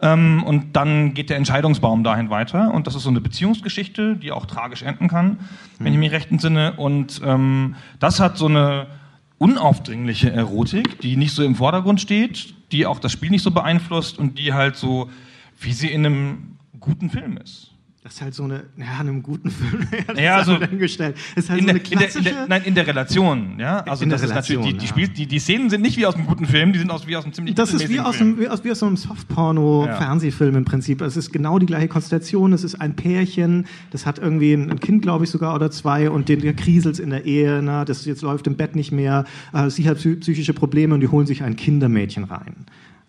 Ähm, und dann geht der Entscheidungsbaum dahin weiter. Und das ist so eine Beziehungsgeschichte, die auch tragisch enden kann, wenn ich mich recht entsinne. Und ähm, das hat so eine unaufdringliche Erotik, die nicht so im Vordergrund steht, die auch das Spiel nicht so beeinflusst und die halt so, wie sie in einem guten Film ist. Das ist halt so eine, ja, einem guten (laughs) Film. ja, also dahingestellt. Das ist halt in, so eine klassische, in der, in der, nein, in der Relation, ja. Also in das der ist Relation, natürlich, die, die. Spiel, die, die Szenen sind nicht wie aus einem guten Film, die sind aus, wie aus einem ziemlich Das ist wie aus, Film. einem, wie, aus, wie aus so einem Softporno-Fernsehfilm im Prinzip. Es ist genau die gleiche Konstellation. Es ist ein Pärchen, das hat irgendwie ein, ein Kind, glaube ich, sogar oder zwei und den, der kriselt in der Ehe. Na, das jetzt läuft im Bett nicht mehr. Äh, sie hat psychische Probleme und die holen sich ein Kindermädchen rein.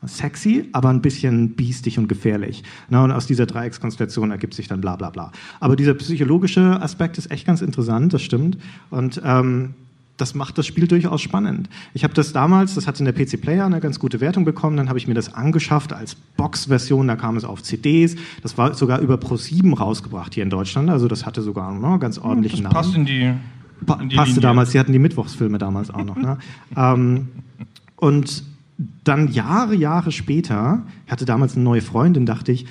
Sexy, aber ein bisschen biestig und gefährlich. Na, und aus dieser Dreieckskonstellation ergibt sich dann bla bla bla. Aber dieser psychologische Aspekt ist echt ganz interessant, das stimmt. Und ähm, das macht das Spiel durchaus spannend. Ich habe das damals, das hat in der PC Player eine ganz gute Wertung bekommen, dann habe ich mir das angeschafft als Box-Version, da kam es auf CDs, das war sogar über Pro7 rausgebracht hier in Deutschland, also das hatte sogar einen ganz ordentlichen das passt Namen. in die, Pa in die passte Linie. damals, sie hatten die Mittwochsfilme damals auch noch. Ne? (laughs) ähm, und dann Jahre, Jahre später, ich hatte damals eine neue Freundin, dachte ich,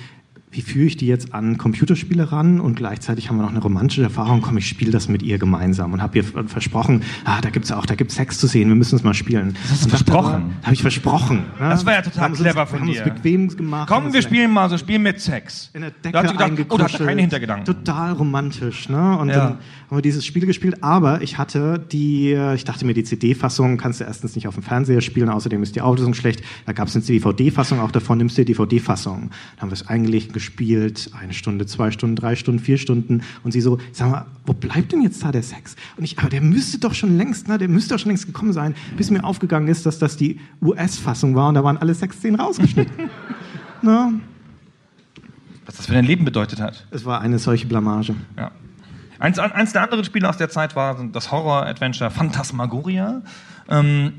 wie führe ich die jetzt an Computerspiele ran und gleichzeitig haben wir noch eine romantische Erfahrung, komm, ich spiele das mit ihr gemeinsam und habe ihr versprochen, ah, da gibt's auch, da gibt's Sex zu sehen, wir müssen es mal spielen. Das hast du versprochen? Habe ich versprochen. ne? Das war ja total es clever uns, von wir haben dir. uns bequem gemacht. Komm, wir spielen mal so ein Spiel mit Sex. in der Da Decke hat sie gedacht, oh, da hat keine Hintergedanken. Total romantisch, ne? Und Ja. dann haben wir dieses Spiel gespielt, aber ich hatte die, ich dachte mir, die CD-Fassung kannst du erstens nicht auf dem Fernseher spielen, außerdem ist die Auflösung schlecht. Da gab es eine DVD-Fassung auch davon, nimmst du die DVD-Fassung. Dann haben wir es eingelegt, gespielt, eine Stunde, zwei Stunden, drei Stunden, vier Stunden. Und sie so, sag mal, wo bleibt denn jetzt da der Sex? Und ich, aber der müsste doch schon längst, ne, der müsste doch schon längst gekommen sein, bis mir aufgegangen ist, dass das die US-Fassung war und da waren alle Sexszenen rausgeschnitten. (laughs) ne? Was das für dein Leben bedeutet hat. Es war eine solche Blamage. Ja. Eins, eins der anderen Spiele aus der Zeit war das Horror-Adventure Phantasmagoria. Ähm,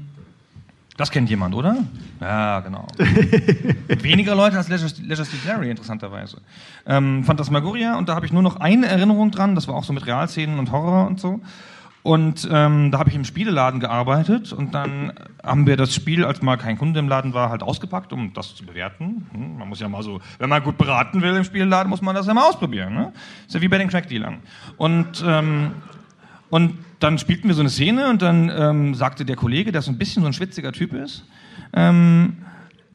das kennt jemand, oder? Ja, genau. (laughs) Weniger Leute als Leisure, Leisure Suit Larry, interessanterweise. Ähm, Phantasmagoria, und da habe ich nur noch eine Erinnerung dran, das war auch so mit Realszenen und Horror und so. Und ähm, da habe ich im Spieleladen gearbeitet und dann haben wir das Spiel, als mal kein Kunde im Laden war, halt ausgepackt, um das zu bewerten. Hm, Man muss ja mal so, wenn man gut beraten will im Spieleladen, muss man das ja mal ausprobieren. Ne? Ist ja wie bei den Crackdealern. Und ähm, und dann spielten wir so eine Szene und dann ähm, sagte der Kollege, der so ein bisschen so ein schwitziger Typ ist, ähm,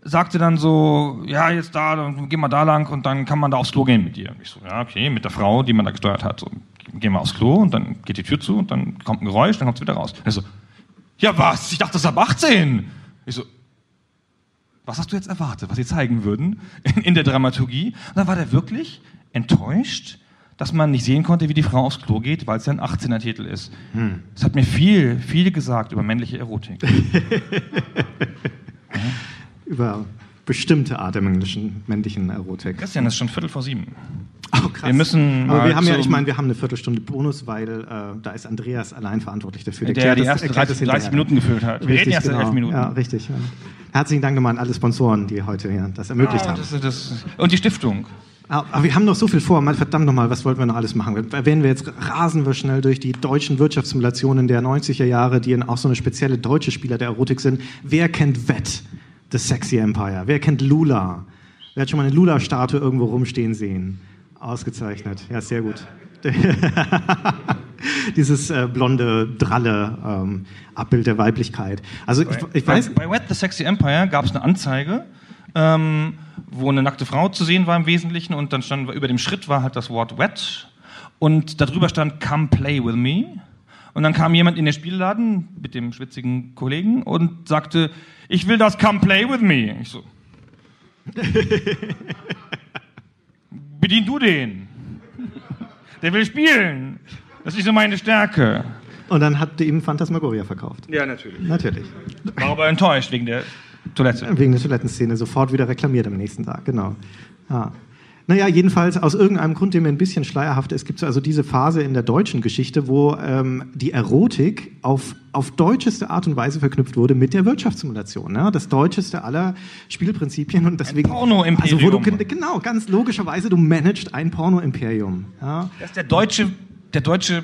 sagte dann so, ja, jetzt da, dann gehen wir da lang und dann kann man da aufs Klo gehen mit dir. Und ich so, ja, okay, mit der Frau, die man da gesteuert hat. So, gehen wir aufs Klo und dann geht die Tür zu und dann kommt ein Geräusch, dann kommt es wieder raus. Er so, ja was, ich dachte, das ist ab 18. Ich so, was hast du jetzt erwartet, was sie zeigen würden in, in der Dramaturgie? Und dann war der wirklich enttäuscht, dass man nicht sehen konnte, wie die Frau aufs Klo geht, weil es ja ein 18er-Titel ist. Das hat mir viel, viel gesagt über männliche Erotik. (laughs) über bestimmte Art der männlichen, männlichen Erotik. Christian, es ist schon Viertel vor sieben. Oh, krass. Wir müssen Aber wir haben ja, ich meine, wir haben eine Viertelstunde Bonus, weil äh, da ist Andreas allein verantwortlich dafür. Der erklärt die ersten erklärt 30, das 30 hinterher. Minuten gefüllt hat. Wir reden Richtig, erst seit genau. elf Minuten. Ja, richtig. Ja. Herzlichen Dank nochmal an alle Sponsoren, die heute ja, das ermöglicht Ah, haben. das, das, und die Stiftung. Aber aber wir haben noch so viel vor. Verdammt nochmal, was wollten wir noch alles machen? Wenn wir jetzt rasen wir schnell durch die deutschen Wirtschaftssimulationen der 90er Jahre, die auch so eine spezielle deutsche Spieler der Erotik sind. Wer kennt Wett, das Sexy Empire? Wer kennt Lula? Wer hat schon mal eine Lula-Statue irgendwo rumstehen sehen? Ausgezeichnet. Ja, sehr gut. (laughs) Dieses äh, blonde, dralle ähm, Abbild der Weiblichkeit. Also ich, ich weiß, Bei, bei Wet the Sexy Empire gab es eine Anzeige, ähm, wo eine nackte Frau zu sehen war im Wesentlichen und dann stand über dem Schritt war halt das Wort Wet und darüber stand Come play with me. Und dann kam jemand in den Spielladen mit dem schwitzigen Kollegen und sagte, ich will das Come play with me. Ich so. (laughs) Bedien du den. Der will spielen. Das ist so meine Stärke. und dann hat die ihm Phantasmagoria verkauft. Ja, natürlich. Natürlich. War aber enttäuscht wegen der Toilette. Wegen der Toilettenszene sofort wieder reklamiert am nächsten Tag, genau. Ja. Naja, jedenfalls aus irgendeinem Grund, der mir ein bisschen schleierhaft ist, gibt es also diese Phase in der deutschen Geschichte, wo ähm, die Erotik auf, auf deutscheste Art und Weise verknüpft wurde mit der Wirtschaftssimulation. Ne? Das deutscheste aller Spielprinzipien und deswegen. Porno-Imperium. Also wo du, genau, ganz logischerweise, du managst ein Porno-Imperium. Ja? Das ist der deutsche, der deutsche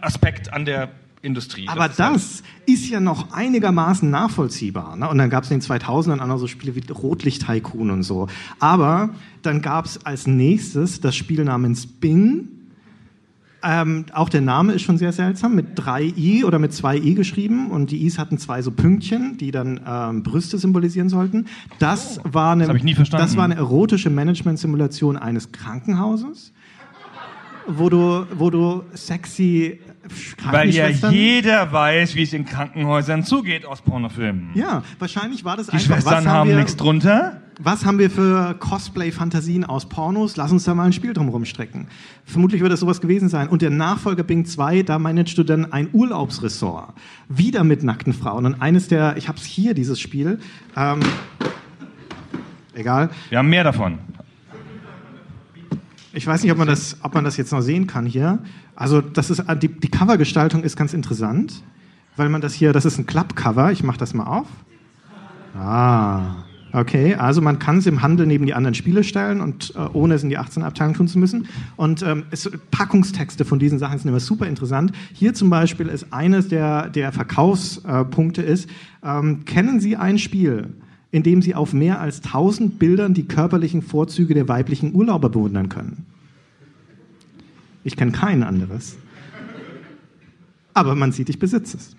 Aspekt an der Industrie. Aber das ist ja noch einigermaßen nachvollziehbar. Ne? Und dann gab es in den 2000ern auch noch so Spiele wie Rotlicht-Tycoon und so. Aber dann gab es als nächstes das Spiel namens Bing. Ähm, auch der Name ist schon sehr seltsam, mit drei I oder mit zwei I geschrieben. Und die Is hatten zwei so Pünktchen, die dann ähm, Brüste symbolisieren sollten. Das, war eine, Oh, das hab ich nie verstanden. das war eine erotische Management-Simulation eines Krankenhauses. Wo du, wo du sexy Weil ja jeder weiß, wie es in Krankenhäusern zugeht aus Pornofilmen. Ja, wahrscheinlich war das Die einfach. Schwestern was haben wir, nichts drunter. Was haben wir für Cosplay-Fantasien aus Pornos? Lass uns da mal ein Spiel drum rumstrecken. Vermutlich wird das sowas gewesen sein. Und der Nachfolger Bing 2, da managst du dann ein Urlaubsressort. Wieder mit nackten Frauen. Und eines der, ich habe es hier, dieses Spiel. Ähm, egal. Wir haben mehr davon. Ich weiß nicht, ob man das, ob man das jetzt noch sehen kann hier. Also das ist die, die Covergestaltung ist ganz interessant, weil man das hier, das ist ein Klappcover. Ich mache das mal auf. Ah, okay. Also man kann es im Handel neben die anderen Spiele stellen und äh, ohne es in die 18 Abteilung tun zu müssen. Und ähm, es, Packungstexte von diesen Sachen sind immer super interessant. Hier zum Beispiel ist eines der, der Verkaufspunkte ist, ähm, kennen Sie ein Spiel, in dem Sie auf mehr als 1000 Bildern die körperlichen Vorzüge der weiblichen Urlauber bewundern können? Ich kenne kein anderes. Aber man sieht, ich besitze es.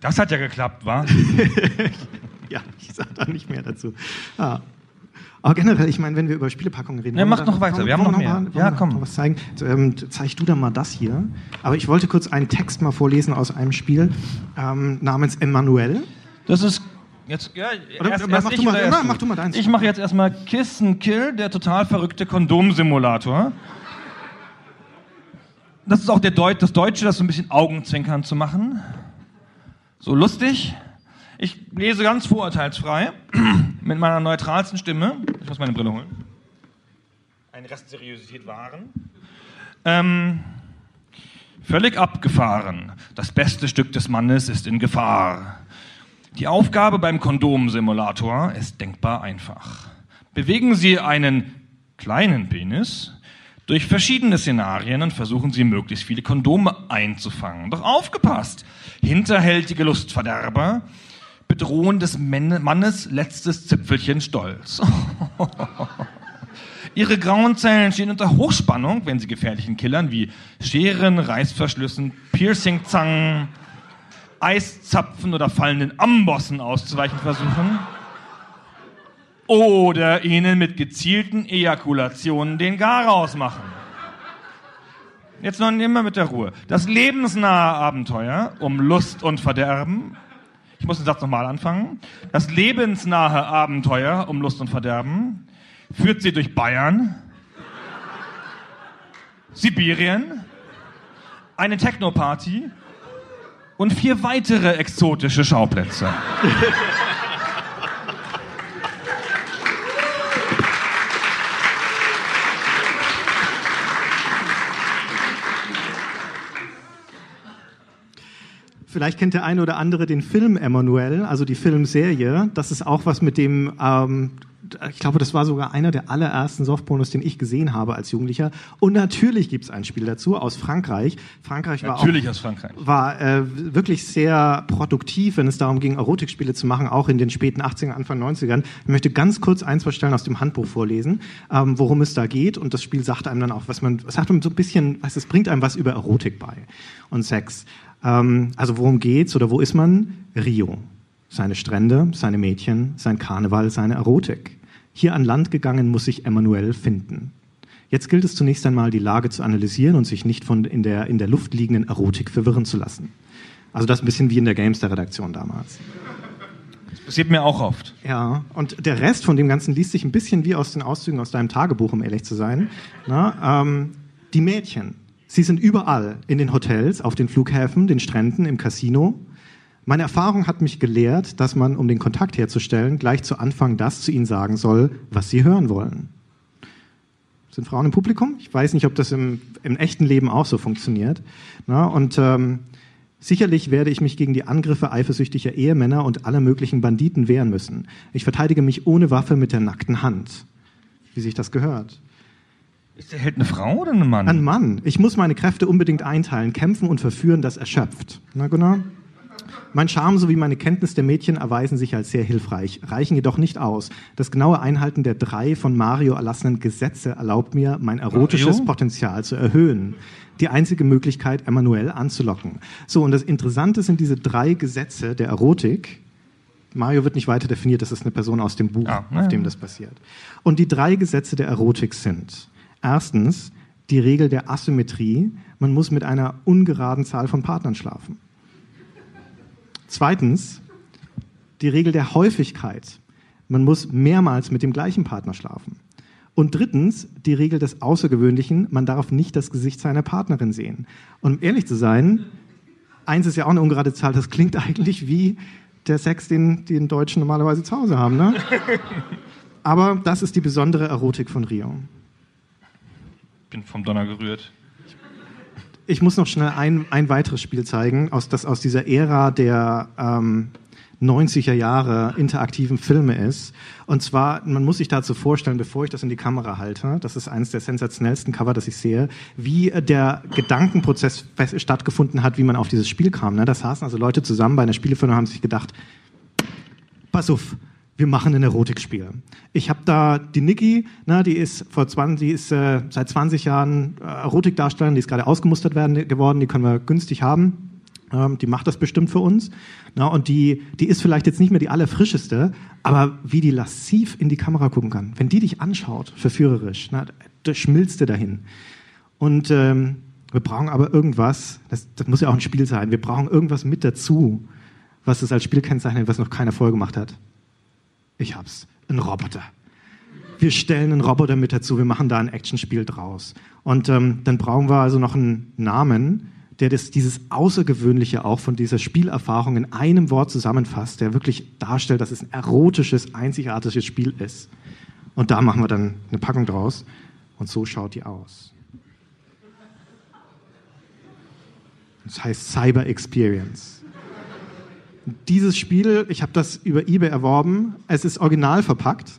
Das hat ja geklappt, wa? (laughs) ja, ich sage da nicht mehr dazu. Ah. Aber generell, ich meine, wenn wir über Spielepackungen reden. Ja, mach noch weiter, wir haben noch mehr. Mal, ja, komm. Noch was zeigen? Ähm, zeig du dann mal das hier. Aber ich wollte kurz einen Text mal vorlesen aus einem Spiel ähm, namens Emmanuel. Das ist Jetzt, ja, oder, erst, mach, erst du ich mal, oder na, mach du mal deins. Ich mache jetzt erstmal Kiss and Kill, der total verrückte Kondomsimulator. Das ist auch Deut das Deutsche, das so ein bisschen Augenzwinkern zu machen. So lustig. Ich lese ganz vorurteilsfrei (clears throat) mit meiner neutralsten Stimme. Ich muss meine Brille holen. Ein Rest Seriosität wahren. Ähm, völlig abgefahren. Das beste Stück des Mannes ist in Gefahr. Die Aufgabe beim Kondomsimulator ist denkbar einfach. Bewegen Sie einen kleinen Penis durch verschiedene Szenarien versuchen Sie möglichst viele Kondome einzufangen. Doch aufgepasst! Hinterhältige Lustverderber bedrohen des Mannes letztes Zipfelchen Stolz. (laughs) Ihre grauen Zellen stehen unter Hochspannung, wenn sie gefährlichen Killern wie Scheren, Reißverschlüssen, Piercingzangen, Eiszapfen oder fallenden Ambossen auszuweichen versuchen. Oder ihnen mit gezielten Ejakulationen den Garaus machen. Jetzt noch immer mit der Ruhe. Das lebensnahe Abenteuer um Lust und Verderben. Ich muss den Satz nochmal anfangen. Das lebensnahe Abenteuer um Lust und Verderben führt sie durch Bayern, Sibirien, eine Technoparty und vier weitere exotische Schauplätze. Vielleicht kennt der eine oder andere den Film Emmanuel, also die Filmserie. Das ist auch was mit dem, ähm, ich glaube, das war sogar einer der allerersten Softpornos, den ich gesehen habe als Jugendlicher. Und natürlich gibt es ein Spiel dazu aus Frankreich. Frankreich war Natürlich auch, aus Frankreich. war äh, wirklich sehr produktiv, wenn es darum ging, Erotikspiele zu machen, auch in den späten 80er, Anfang 90ern. Ich möchte ganz kurz ein, zwei Stellen aus dem Handbuch vorlesen, ähm, worum es da geht. Und das Spiel sagt einem dann auch, was man, sagt einem so ein bisschen, was, es bringt einem was über Erotik bei und Sex. Ähm, also worum geht's oder wo ist man? Rio. Seine Strände, seine Mädchen, sein Karneval, seine Erotik. Hier an Land gegangen muss sich Emmanuel finden. Jetzt gilt es zunächst einmal, die Lage zu analysieren und sich nicht von in der, in der Luft liegenden Erotik verwirren zu lassen. Also das ein bisschen wie in der Gamester-Redaktion damals. Das passiert mir auch oft. Ja, und der Rest von dem Ganzen liest sich ein bisschen wie aus den Auszügen aus deinem Tagebuch, um ehrlich zu sein. Na, ähm, die Mädchen, sie sind überall, in den Hotels, auf den Flughäfen, den Stränden, im Casino. Meine Erfahrung hat mich gelehrt, dass man, um den Kontakt herzustellen, gleich zu Anfang das zu ihnen sagen soll, was sie hören wollen. Sind Frauen im Publikum? Ich weiß nicht, ob das im, im echten Leben auch so funktioniert. Na, und ähm, sicherlich werde ich mich gegen die Angriffe eifersüchtiger Ehemänner und aller möglichen Banditen wehren müssen. Ich verteidige mich ohne Waffe mit der nackten Hand. Wie sich das gehört. Ist der Held eine Frau oder ein Mann? Ein Mann. Ich muss meine Kräfte unbedingt einteilen. Kämpfen und verführen, das erschöpft. Na, Gunnar? Mein Charme sowie meine Kenntnis der Mädchen erweisen sich als sehr hilfreich, reichen jedoch nicht aus. Das genaue Einhalten der drei von Mario erlassenen Gesetze erlaubt mir, mein erotisches Mario? Potenzial zu erhöhen. Die einzige Möglichkeit, Emanuel anzulocken. So, und das Interessante sind diese drei Gesetze der Erotik. Mario wird nicht weiter definiert, das ist eine Person aus dem Buch, Ah, auf dem das passiert. Und die drei Gesetze der Erotik sind erstens die Regel der Asymmetrie, man muss mit einer ungeraden Zahl von Partnern schlafen. Zweitens, die Regel der Häufigkeit. Man muss mehrmals mit dem gleichen Partner schlafen. Und drittens, die Regel des Außergewöhnlichen. Man darf nicht das Gesicht seiner Partnerin sehen. Und um ehrlich zu sein, eins ist ja auch eine ungerade Zahl. Das klingt (laughs) eigentlich wie der Sex, den die Deutschen normalerweise zu Hause haben. Ne? (laughs) aber das ist die besondere Erotik von Rio. Bin vom Donner gerührt. Ich muss noch schnell ein, ein weiteres Spiel zeigen, aus, das aus dieser Ära der ähm, 90er Jahre interaktiven Filme ist. Und zwar, man muss sich dazu vorstellen, bevor ich das in die Kamera halte, das ist eines der sensationellsten Cover, das ich sehe, wie der Gedankenprozess stattgefunden hat, wie man auf dieses Spiel kam. Ne? Da saßen also Leute zusammen bei einer Spielefirma und haben sich gedacht, pass auf, wir machen ein Erotikspiel. Ich habe da die Niki, ne, die ist vor 20, die ist äh, seit 20 Jahren äh, Erotikdarstellerin, die ist gerade ausgemustert werden, geworden, die können wir günstig haben. Ähm, die macht das bestimmt für uns. Na, und die, die ist vielleicht jetzt nicht mehr die allerfrischeste, aber wie die lassiv in die Kamera gucken kann, wenn die dich anschaut, verführerisch, na, da schmilzt du dahin. Und ähm, wir brauchen aber irgendwas, das, das muss ja auch ein Spiel sein, wir brauchen irgendwas mit dazu, was es als Spiel kennzeichnet, was noch keiner vorgemacht hat. Ich hab's. Ein Roboter. Wir stellen einen Roboter mit dazu, wir machen da ein Actionspiel draus. Und ähm, dann brauchen wir also noch einen Namen, der das, dieses Außergewöhnliche auch von dieser Spielerfahrung in einem Wort zusammenfasst, der wirklich darstellt, dass es ein erotisches, einzigartiges Spiel ist. Und da machen wir dann eine Packung draus. Und so schaut die aus. Das heißt Cyber Experience dieses Spiel, ich habe das über eBay erworben, es ist original verpackt.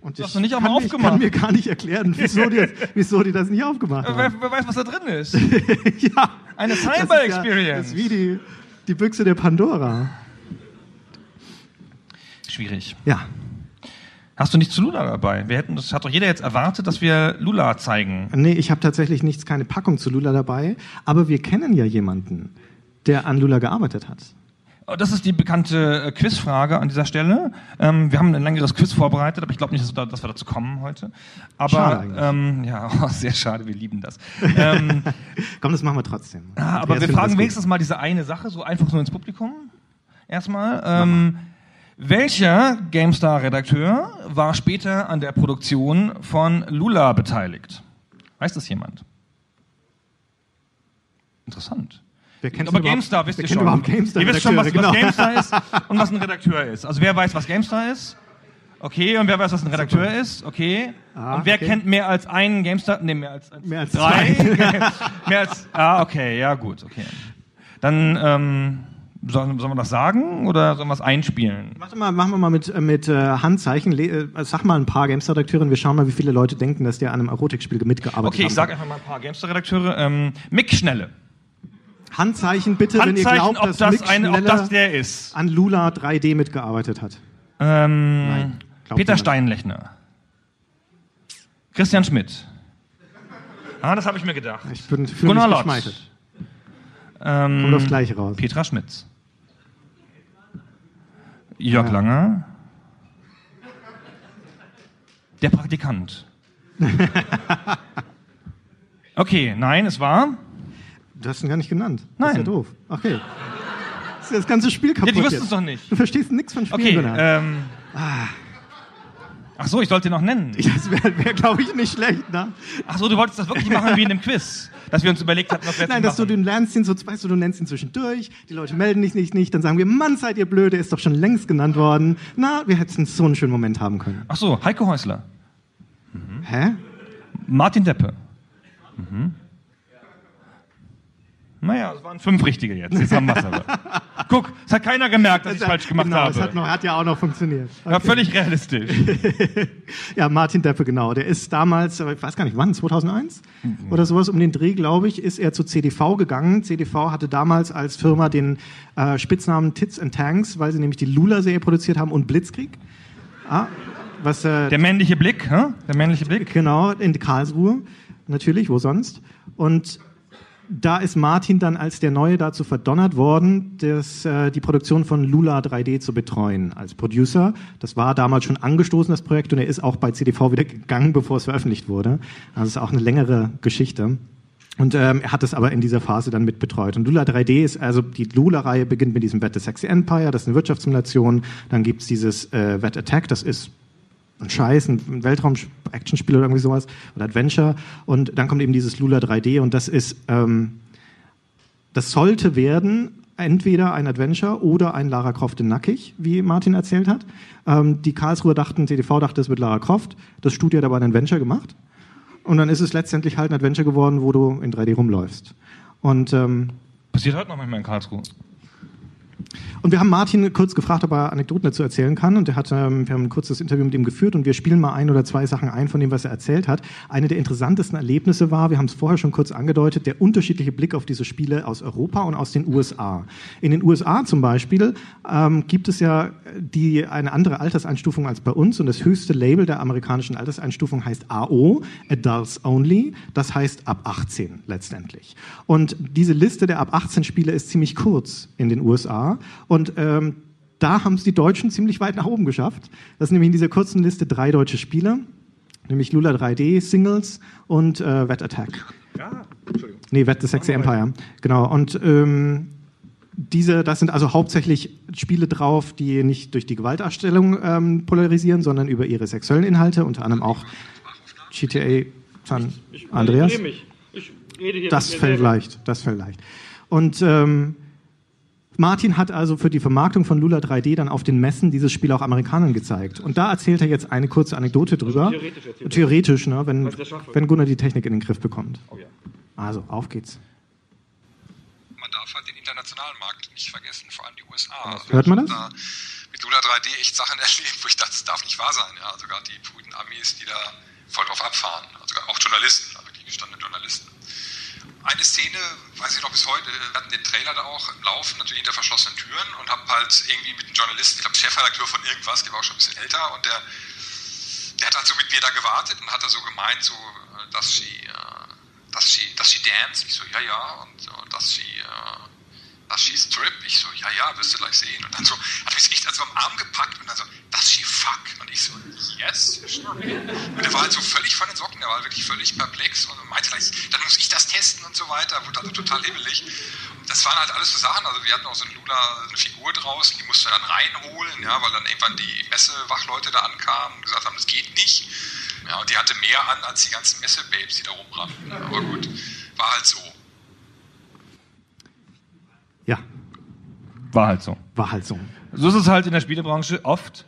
Und Das hast du nicht auch kann, mal mir- ich aufgemacht. kann mir gar nicht erklären, (laughs) wieso die, wieso die das nicht aufgemacht Wer, haben. wer weiß, was da drin ist? (laughs) ja, Eine das ist Cyber ja-. Das ist wie die, die Büchse der Pandora. Schwierig. Ja, Hast du nicht zu Lula dabei? Wir hätten, das hat doch jeder jetzt erwartet, dass wir Lula zeigen. nee, ich habe tatsächlich nichts, keine Packung zu Lula dabei, aber wir kennen ja jemanden, der an Lula gearbeitet hat. Oh, Das ist die bekannte äh, Quizfrage an dieser Stelle. Ähm, wir haben ein längeres Quiz vorbereitet, aber ich glaube nicht, dass wir, dazu kommen heute. Aber ähm, ja, (laughs) oh, sehr schade, wir lieben das. ähm, (laughs) Komm, das machen wir trotzdem. ah, aber wir fragen wenigstens mal diese eine Sache, so einfach nur ins Publikum. Erstmal. Ähm, welcher GameStar-Redakteur war später an der Produktion von Lula beteiligt? Weiß das jemand? Interessant. Wer kennt Aber GameStar wisst ihr schon. überhaupt GameStar ihr wisst schon, was, Redakteure, was genau. GameStar ist (laughs) und was ein Redakteur ist. Also wer weiß, was GameStar ist? Okay, und wer weiß, was ein Redakteur ist? Okay. Ah, und wer okay. kennt mehr als einen GameStar? Nee, mehr als, als, Mehr als drei. (laughs) mehr als. Ah, okay, ja gut, okay. Dann ähm, sollen, sollen wir das sagen oder sollen wir es einspielen? Warte mal, machen wir mal mit, äh, mit äh, Handzeichen. Le äh, sag mal ein paar GameStar-Redakteuren. Wir schauen mal, wie viele Leute denken, dass der an einem Erotikspiel mitgearbeitet Okay, haben. ich sage einfach mal ein paar GameStar-Redakteure. Ähm, Mick Schnelle. Handzeichen bitte, wenn ihr Handzeichen, glaubt, ob dass das, Mick eine, ob das der ist. an Lula 3D mitgearbeitet hat. Ähm, Nein, Peter. Steinlechner. Christian Schmidt. Ah, das habe ich mir gedacht. Ich bin fühle Gunnar mich geschmeichelt. Ähm, Kommt aufs Gleiche raus. Petra Schmitz. Jörg Ja. Langer. Der Praktikant. (laughs) Okay, nein, es war. Du hast ihn gar nicht genannt. Das ist ja Nein. doof. Okay. Das ist ja das ganze Spiel kaputt. Ja, die wussten jetzt. es doch nicht. Du verstehst nichts von Spielen, Okay, Gunnar. ähm. Ach so, ich sollte ihn noch nennen. (laughs) Das wäre, wär, glaube ich, nicht schlecht, ne? Ach so, du wolltest das wirklich machen wie in dem Quiz, dass wir uns überlegt hatten, was wir jetzt Nein, dass du machen. den lernst ihn so, weißt du, du nennst ihn zwischendurch, die Leute melden dich nicht, nicht, dann sagen wir, Mann, seid ihr blöde, ist doch schon längst genannt worden. Na, wir hätten so einen schönen Moment haben können. Ach so, Heiko Häusler. Hä? Martin Deppe. Mhm. Naja, es waren fünf richtige jetzt. Jetzt haben wir es aber. (laughs) Guck, es hat keiner gemerkt, dass ich falsch gemacht genau, habe. Es hat, noch, hat ja auch noch funktioniert. Ja, völlig realistisch. (laughs) Ja, Martin Deppe, genau. Der ist damals, ich weiß gar nicht wann, 2001 oder sowas um den Dreh, glaube ich, ist er zu CDV gegangen. CDV hatte damals als Firma den äh, Spitznamen Tits and Tanks, weil sie nämlich die Lula-Serie produziert haben und Blitzkrieg. Ah, was, äh, Der männliche Blick, hä? Der männliche Blick. Genau, in Karlsruhe, natürlich, wo sonst. Und da ist Martin dann als der Neue dazu verdonnert worden, das, äh, die Produktion von Lula 3D zu betreuen als Producer. Das war damals schon angestoßen, das Projekt, und er ist auch bei CDV wieder gegangen, bevor es veröffentlicht wurde. Also es ist auch eine längere Geschichte. Und ähm, er hat es aber in dieser Phase dann mit betreut. Und Lula 3D ist, also die Lula-Reihe beginnt mit diesem Wette Sexy Empire, das ist eine Wirtschaftssimulation. Dann gibt's dieses äh, Wet Attack, das ist ein Scheiß, ein Weltraum-Action-Spiel oder irgendwie sowas oder Adventure. Und dann kommt eben dieses Lula 3D und das ist, ähm, das sollte werden entweder ein Adventure oder ein Lara Croft in Nackig, wie Martin erzählt hat. Ähm, die Karlsruher dachten, TTV dachte, es wird Lara Croft. Das Studio hat aber ein Adventure gemacht. Und dann ist es letztendlich halt ein Adventure geworden, wo du in 3D rumläufst. Und ähm, Passiert heute noch manchmal in Karlsruhe. Und wir haben Martin kurz gefragt, ob er Anekdoten dazu erzählen kann. Und er hat, ähm, wir haben ein kurzes Interview mit ihm geführt und wir spielen mal ein oder zwei Sachen ein von dem, was er erzählt hat. Eine der interessantesten Erlebnisse war, wir haben es vorher schon kurz angedeutet, der unterschiedliche Blick auf diese Spiele aus Europa und aus den USA. In den USA zum Beispiel ähm, gibt es ja die, eine andere Alterseinstufung als bei uns und das höchste Label der amerikanischen Alterseinstufung heißt AO, Adults Only. Das heißt ab 18 letztendlich. Und diese Liste der ab 18 Spiele ist ziemlich kurz in den USA. Und ähm, da haben es die Deutschen ziemlich weit nach oben geschafft. Das sind nämlich in dieser kurzen Liste drei deutsche Spiele, nämlich Lula 3D, Singles und äh, Wet Attack. Ja, Entschuldigung. Nee, Wet the Sexy Empire. Genau. Und ähm, diese, das sind also hauptsächlich Spiele drauf, die nicht durch die Gewaltdarstellung ähm, polarisieren, sondern über ihre sexuellen Inhalte, unter anderem auch GTA San Andreas. Ich rede hier Das fällt leicht, das fällt leicht. Und ähm, Martin hat also für die Vermarktung von Lula 3D dann auf den Messen dieses Spiel auch Amerikanern gezeigt. Und da erzählt er jetzt eine kurze Anekdote drüber. theoretisch erzählt er. Theoretisch, ne, wenn, wenn Gunnar die Technik in den Griff bekommt. Oh ja. Also, auf geht's. man darf halt den internationalen Markt nicht vergessen, vor allem die USA. Hört man das? Da mit Lula 3D echt Sachen (laughs) erlebt, wo ich dachte, das darf nicht wahr sein. Ja, sogar die brüden Amis, die da voll drauf abfahren. Also auch Journalisten, aber die gestandenen Journalisten. Eine Szene, weiß ich noch bis heute, wir hatten den Trailer da auch im Laufen, natürlich hinter verschlossenen Türen und hab halt irgendwie mit einem Journalisten, ich glaube Chefredakteur von irgendwas, der war auch schon ein bisschen älter und der, der hat halt so mit mir da gewartet und hat da so gemeint, so, äh, dass sie, äh, dass sie, dass sie dance. Ich so, ja, ja, und so, dass sie, dass she strip. Ich so, ja, ja, wirst du gleich sehen. Und dann so, hat mich echt also am Arm gepackt und dann so, dass she fuck. Und ich so, yes. Und der war halt so völlig von den Socken, der war wirklich völlig perplex und meinte gleich, dann muss ich das testen und so weiter. Wurde also total hibbelig. Das waren halt alles so Sachen, also wir hatten auch so eine Lula, eine Figur draußen, die mussten wir dann reinholen, ja, weil dann irgendwann die Messewachleute da ankamen und gesagt haben, das geht nicht. Ja, und die hatte mehr an als die ganzen Messebabes, die da rumrannten. Aber gut, war halt so. Ja, War halt so. war halt so. So ist es halt in der Spielebranche oft.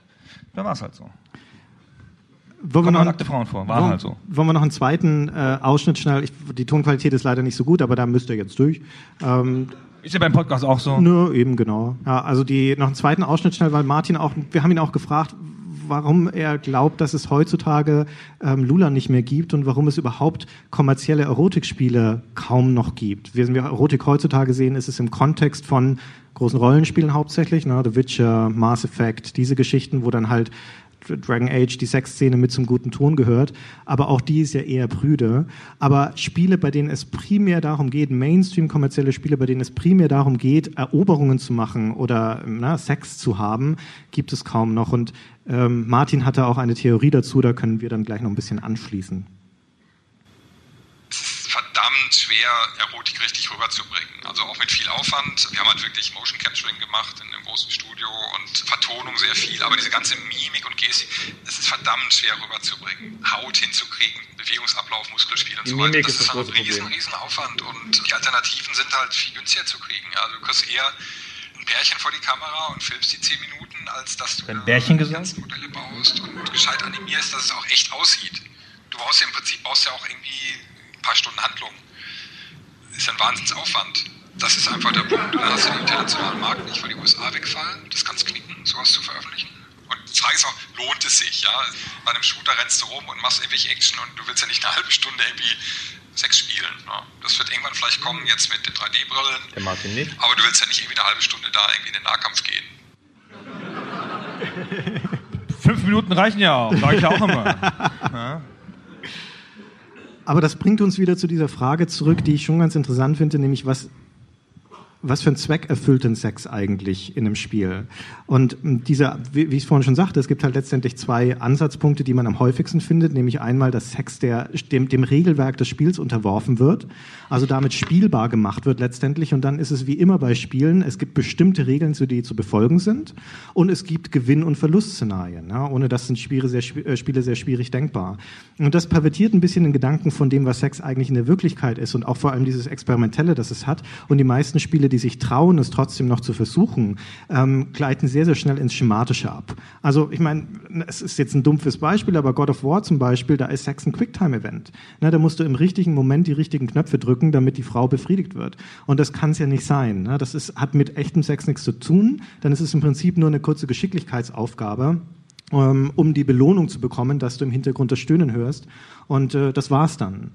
Da war es halt so. Wollen wir, noch, nackte Frauen vor. War wollen, halt so. wollen wir noch einen zweiten äh, Ausschnitt schnell? Ich, die Tonqualität ist leider nicht so gut, aber da müsst ihr jetzt durch. Ähm, Ist ja beim Podcast auch so. Nö, eben genau. Ja, also die noch einen zweiten Ausschnitt schnell, weil Martin auch, wir haben ihn auch gefragt, warum er glaubt, dass es heutzutage ähm, Lula nicht mehr gibt und warum es überhaupt kommerzielle Erotikspiele kaum noch gibt. Wenn wir Erotik heutzutage sehen, ist es im Kontext von großen Rollenspielen hauptsächlich, ne, The Witcher, Mass Effect, diese Geschichten, wo dann halt Dragon Age, die Sexszene mit zum guten Ton gehört, aber auch die ist ja eher prüde. Aber Spiele, bei denen es primär darum geht, Mainstream kommerzielle Spiele, bei denen es primär darum geht, Eroberungen zu machen oder na, Sex zu haben, gibt es kaum noch. Und ähm, Martin hatte auch eine Theorie dazu, da können wir dann gleich noch ein bisschen anschließen. es ist verdammt schwer, Erotik richtig rüberzubringen. Also auch mit viel Aufwand. Wir haben halt wirklich Motion Capturing gemacht in einem großen Studio und Vertonung sehr viel, aber diese ganze Mimik und Gestik, es ist verdammt schwer rüberzubringen. Haut hinzukriegen, Bewegungsablauf, Muskelspiel und Die so weiter. Mimik Das ist ist das halt ein riesen, riesen Aufwand und die Alternativen sind halt viel günstiger zu kriegen. Also du kriegst eher ein Pärchen vor die Kamera und filmst die 10 Minuten, als dass du Ein Bärchen gesagt? Modelle baust und gescheit animierst, dass es auch echt aussieht. Du brauchst ja im Prinzip brauchst ja auch irgendwie ein paar Stunden Handlung. Ist ja ein Wahnsinnsaufwand. Das ist einfach der Punkt. Dann hast du den internationalen Markt nicht, weil die USA wegfallen. Das kannst knicken, sowas zu veröffentlichen. Und die Frage ist auch, lohnt es sich? Ja? Bei einem Shooter rennst du rum und machst irgendwelche Action und du willst ja nicht eine halbe Stunde irgendwie Sex spielen. Ne? Das wird irgendwann vielleicht kommen, jetzt mit den 3D-Brillen. Der Martin nicht. Aber du willst ja nicht irgendwie eine halbe Stunde da irgendwie in den Nahkampf gehen. Fünf Minuten reichen ja auch, sage ich ja auch immer. (laughs) Ja. Aber das bringt uns wieder zu dieser Frage zurück, die ich schon ganz interessant finde, nämlich was, was für einen Zweck erfüllt denn Sex eigentlich in einem Spiel? Und ähm, dieser, wie, wie ich es vorhin schon sagte, es gibt halt letztendlich zwei Ansatzpunkte, die man am häufigsten findet, nämlich einmal, dass Sex der, dem, dem Regelwerk des Spiels unterworfen wird, also damit spielbar gemacht wird letztendlich. Und dann ist es wie immer bei Spielen, es gibt bestimmte Regeln, die zu befolgen sind und es gibt Gewinn- und Verlustszenarien. Ja? Ohne das sind Spiele sehr, äh, Spiele sehr schwierig denkbar. Und das pervertiert ein bisschen den Gedanken von dem, was Sex eigentlich in der Wirklichkeit ist und auch vor allem dieses Experimentelle, das es hat. Und die meisten Spiele Spiele, die sich trauen, es trotzdem noch zu versuchen, ähm, gleiten sehr, sehr schnell ins Schematische ab. Also ich meine, es ist jetzt ein dumpfes Beispiel, aber God of War zum Beispiel, da ist Sex ein Quicktime-Event. Ne, da musst du im richtigen Moment die richtigen Knöpfe drücken, damit die Frau befriedigt wird. Und das kann es ja nicht sein. Ne? Das ist, hat mit echtem Sex nichts zu tun. Dann ist es im Prinzip nur eine kurze Geschicklichkeitsaufgabe ähm, um die Belohnung zu bekommen, dass du im Hintergrund das Stöhnen hörst. Und äh, das war's dann.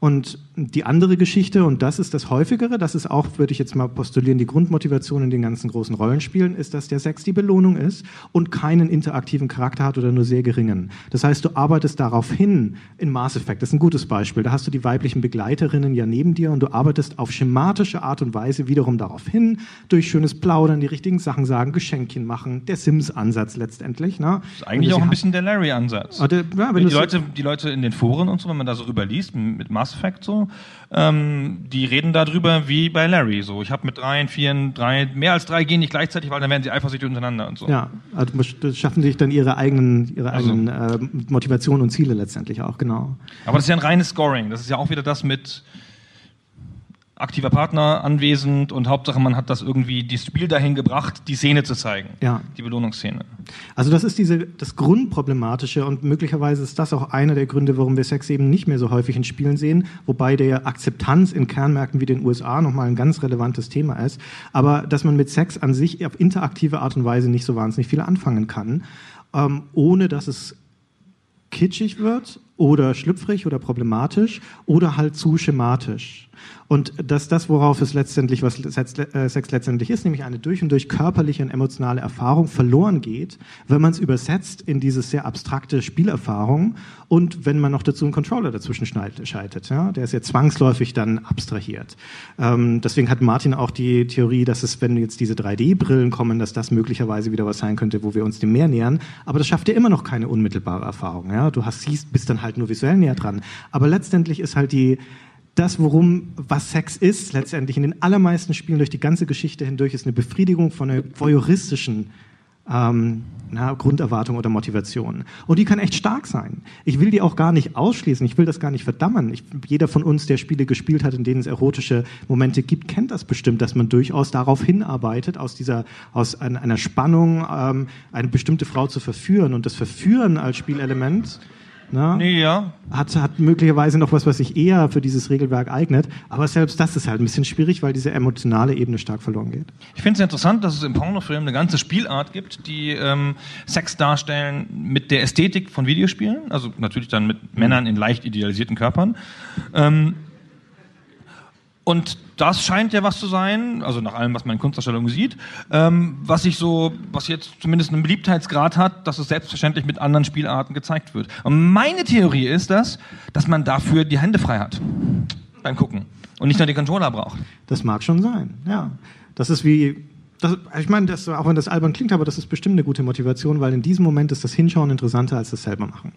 Und die andere Geschichte, und das ist das häufigere, das ist auch, würde ich jetzt mal postulieren, die Grundmotivation in den ganzen großen Rollenspielen, ist, dass der Sex die Belohnung ist und keinen interaktiven Charakter hat oder nur sehr geringen. Das heißt, du arbeitest darauf hin, in Mass Effect, das ist ein gutes Beispiel, da hast du die weiblichen Begleiterinnen ja neben dir und du arbeitest auf schematische Art und Weise wiederum darauf hin, durch schönes Plaudern, die richtigen Sachen sagen, Geschenkchen machen, der Sims-Ansatz letztendlich. Ne? Das ist eigentlich auch ein bisschen der Larry-Ansatz. Ja, die, Leute, die Leute in den Foren und so, wenn man da so rüberliest, mit Mass Effect so, ähm, die reden darüber wie bei Larry. So, ich habe mit drei, vier, drei, mehr als drei gehen nicht gleichzeitig, weil dann werden sie eifersüchtig untereinander und so. Ja, also schaffen sich dann ihre eigenen, ihre also. eigenen äh, Motivationen und Ziele letztendlich auch, genau. Aber das ist ja ein reines Scoring. Das ist ja auch wieder das mit aktiver Partner anwesend und Hauptsache man hat das irgendwie das Spiel dahin gebracht, die Szene zu zeigen. Ja. Die Belohnungsszene. Also das ist diese, das Grundproblematische und möglicherweise ist das auch einer der Gründe, warum wir Sex eben nicht mehr so häufig in Spielen sehen, wobei der Akzeptanz in Kernmärkten wie den USA nochmal ein ganz relevantes Thema ist. Aber dass man mit Sex an sich auf interaktive Art und Weise nicht so wahnsinnig viel anfangen kann, ähm, ohne dass es kitschig wird oder schlüpfrig oder problematisch oder halt zu schematisch. Und dass das, worauf es letztendlich, was äh, Sex letztendlich ist, nämlich eine durch und durch körperliche und emotionale Erfahrung verloren geht, wenn man es übersetzt in diese sehr abstrakte Spielerfahrung und wenn man noch dazu einen Controller dazwischen schaltet. Ja? Der ist ja zwangsläufig dann abstrahiert. Ähm, deswegen hat Martin auch die Theorie, dass es, wenn jetzt diese 3D-Brillen kommen, dass das möglicherweise wieder was sein könnte, wo wir uns dem mehr nähern. Aber das schafft ja immer noch keine unmittelbare Erfahrung. Ja? Du hast, siehst, bist dann halt nur visuell näher dran. Aber letztendlich ist halt die, das, worum, was Sex ist, letztendlich in den allermeisten Spielen durch die ganze Geschichte hindurch, ist eine Befriedigung von einer voyeuristischen ähm, na, Grunderwartung oder Motivation. Und die kann echt stark sein. Ich will die auch gar nicht ausschließen, ich will das gar nicht verdammen. Ich, jeder von uns, der Spiele gespielt hat, in denen es erotische Momente gibt, kennt das bestimmt, dass man durchaus darauf hinarbeitet, aus dieser, aus einer Spannung ähm, eine bestimmte Frau zu verführen. Und das Verführen als Spielelement Ne? Nee, ja. Hat, hat möglicherweise noch was, was sich eher für dieses Regelwerk eignet. Aber selbst das ist halt ein bisschen schwierig, weil diese emotionale Ebene stark verloren geht. Ich finde es interessant, dass es im Pornofilm eine ganze Spielart gibt, die ähm, Sex darstellen mit der Ästhetik von Videospielen. Also natürlich dann mit. Männern in leicht idealisierten Körpern. Ähm, und das scheint ja was zu sein, also nach allem, was man in Kunstausstellungen sieht, ähm, was sich so, was jetzt zumindest einen Beliebtheitsgrad hat, dass es selbstverständlich mit anderen Spielarten gezeigt wird. Und meine Theorie ist das, dass man dafür die Hände frei hat beim Gucken und nicht nur die Controller braucht. Das mag schon sein, ja. Das ist wie das, ich meine, das, auch wenn das albern klingt, aber das ist bestimmt eine gute Motivation, weil in diesem Moment ist das Hinschauen interessanter als das selber machen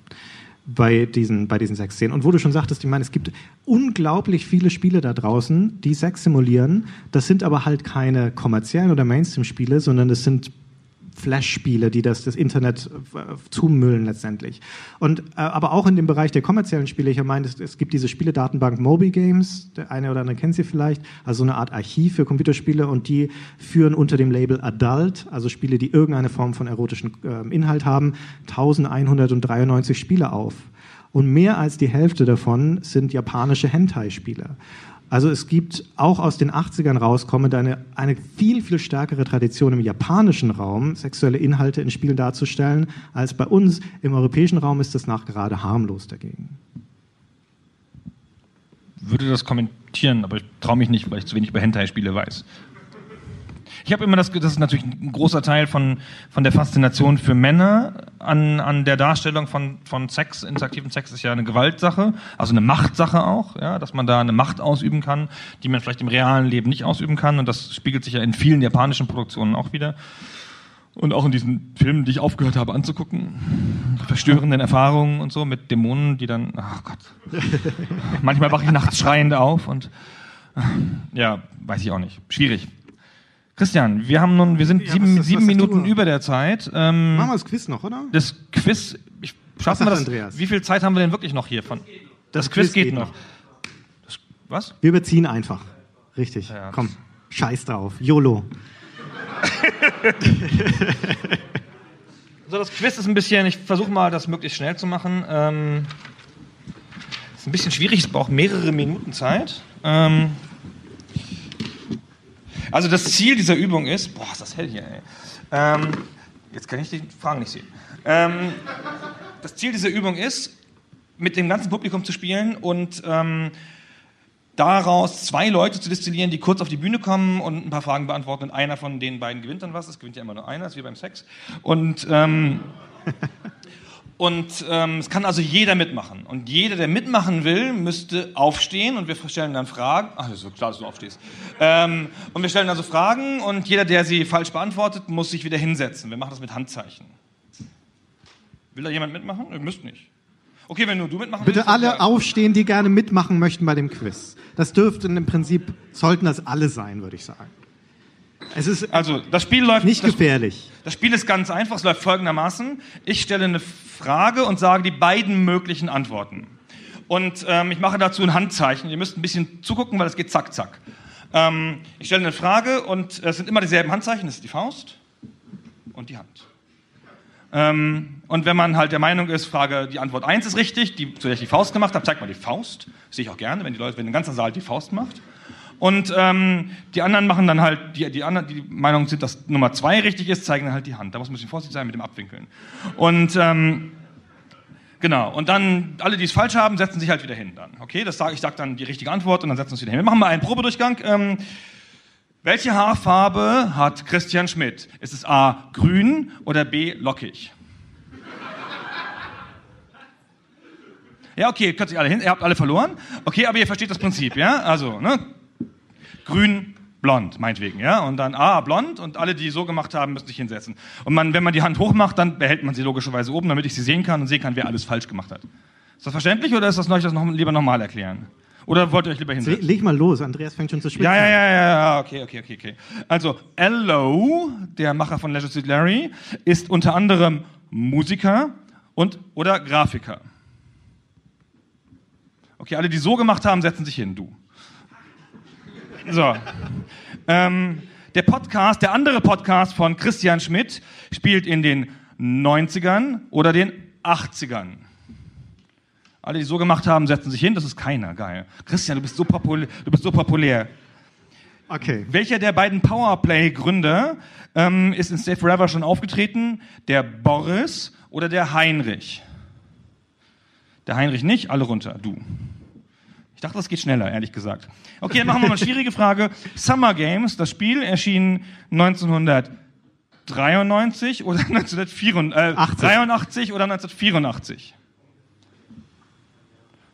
bei diesen, bei diesen Sexszenen. Und wo du schon sagtest, ich meine, es gibt unglaublich viele Spiele da draußen, die Sex simulieren. Das sind aber halt keine kommerziellen oder Mainstream-Spiele, sondern das sind Flash-Spiele, die das, das Internet äh, zumüllen letztendlich. Und äh, aber auch in dem Bereich der kommerziellen Spiele, ich meine, es, es gibt diese Spieledatenbank Moby Games, der eine oder andere kennt sie vielleicht, also eine Art Archiv für Computerspiele und die führen unter dem Label Adult, also Spiele, die irgendeine Form von erotischen äh, Inhalt haben, 1193 Spiele auf. Und mehr als die Hälfte davon sind japanische Hentai-Spiele. Also es gibt auch aus den 80ern rauskommend eine, eine viel, viel stärkere Tradition im japanischen Raum, sexuelle Inhalte in Spielen darzustellen, als bei uns. Im europäischen Raum ist das nachgerade harmlos dagegen. Würde das kommentieren, aber ich traue mich nicht, weil ich zu wenig über Hentai-Spiele weiß. Ich habe immer das, das ist natürlich ein großer Teil von, von der Faszination für Männer an, an der Darstellung von, von Sex, interaktiven Sex ist ja eine Gewaltsache, also eine Machtsache auch, ja, dass man da eine Macht ausüben kann, die man vielleicht im realen Leben nicht ausüben kann und das spiegelt sich ja in vielen japanischen Produktionen auch wieder. Und auch in diesen Filmen, die ich aufgehört habe anzugucken, verstörenden Erfahrungen und so mit Dämonen, die dann, ach Gott, (laughs) manchmal wache ich nachts schreiend auf und ja, weiß ich auch nicht. Schwierig. Christian, wir haben nun, wir sind ja, sieben, was, sieben was Minuten über der Zeit. Ähm, Machen wir das Quiz noch, oder? Das Quiz, ich, schaffen wir das? Andreas? Wie viel Zeit haben wir denn wirklich noch hier von? Das, das Quiz, Quiz, geht, geht noch. noch. Das, was? Wir überziehen einfach. Richtig. Ja, Komm. Scheiß drauf. YOLO. (laughs) So, das Quiz ist ein bisschen, ich versuche mal, das möglichst schnell zu machen. Ähm, ist ein bisschen schwierig, es braucht mehrere Minuten Zeit. Ähm, also das Ziel dieser Übung ist, boah, ist das hell hier, ey. Ähm, jetzt kann ich die Fragen nicht sehen. Ähm, das Ziel dieser Übung ist, mit dem ganzen Publikum zu spielen und ähm, daraus zwei Leute zu destillieren, die kurz auf die Bühne kommen und ein paar Fragen beantworten und einer von den beiden gewinnt dann was. Es gewinnt ja immer nur einer, das ist wie beim Sex. Und, ähm, und ähm, es kann also jeder mitmachen. Und jeder, der mitmachen will, müsste aufstehen und wir stellen dann Fragen. Ach, ist so klar, dass du aufstehst. Ähm, und wir stellen also Fragen und jeder, der sie falsch beantwortet, muss sich wieder hinsetzen. Wir machen das mit Handzeichen. Will da jemand mitmachen? Ihr müsst nicht. Okay, wenn nur du mitmachen Bitte willst, alle ja. aufstehen, die gerne mitmachen möchten bei dem Quiz. Das dürften im Prinzip, sollten das alle sein, würde ich sagen. Es ist Also, das Spiel läuft nicht das, gefährlich. das Spiel ist ganz einfach, es läuft folgendermaßen. Ich stelle eine Frage und sage die beiden möglichen Antworten. Und ähm, ich mache dazu ein Handzeichen. Ihr müsst ein bisschen zugucken, weil es geht zack, zack. Ähm, ich stelle eine Frage und es sind immer dieselben Handzeichen. Das ist die Faust und die Hand. Ähm, und wenn man halt der Meinung ist, Frage, die Antwort 1 ist richtig, die, zu der ich die Faust gemacht habe, zeigt man die Faust. Das sehe ich auch gerne, wenn die Leute, wenn der ganze Saal die Faust macht. Und ähm, die anderen machen dann halt, die, die anderen, die Meinung sind, dass Nummer 2 richtig ist, zeigen dann halt die Hand. Da muss man ein bisschen vorsichtig sein mit dem Abwinkeln. Und ähm, genau, und dann alle, die es falsch haben, setzen sich halt wieder hin dann. Okay, das sag, ich sage dann die richtige Antwort und dann setzen wir uns wieder hin. Wir machen mal einen Probedurchgang. Ähm, welche Haarfarbe hat Christian Schmidt? Ist es A grün oder B lockig? Ja, okay, könnt ihr alle hin, ihr habt alle verloren. Okay, aber ihr versteht das Prinzip, ja? Also, ne? Grün, blond, meinetwegen, ja? Und dann A, blond und alle, die so gemacht haben, müssen sich hinsetzen. Und man, wenn man die Hand hochmacht, dann behält man sie logischerweise oben, damit ich sie sehen kann und sehen kann, wer alles falsch gemacht hat. Ist das verständlich oder ist das, soll ich das noch, lieber nochmal erklären? Oder wollt ihr euch lieber hinsetzen? Leg mal los, Andreas fängt schon zu schwitzen. Ja, ja, ja, ja, ja, okay, okay, okay, okay. Also, L.O., der Macher von Leisure Suit Larry, ist unter anderem Musiker und oder Grafiker. Okay, alle, die so gemacht haben, setzen sich hin, du. So. Ähm, der Podcast, der andere Podcast von Christian Schmidt spielt in den 90ern oder den 80ern. Alle, die so gemacht haben, setzen sich hin. Das ist keiner. Geil. Christian, du bist so populär. Du bist so populär. Okay. Welcher der beiden Powerplay-Gründer ähm, ist in Stay Forever schon aufgetreten? Der Boris oder der Heinrich? Der Heinrich nicht, alle runter. Du. Ich dachte, das geht schneller, ehrlich gesagt. Okay, dann machen wir mal eine schwierige Frage. Summer Games, das Spiel erschien 1993 oder 1983 äh, oder 1984?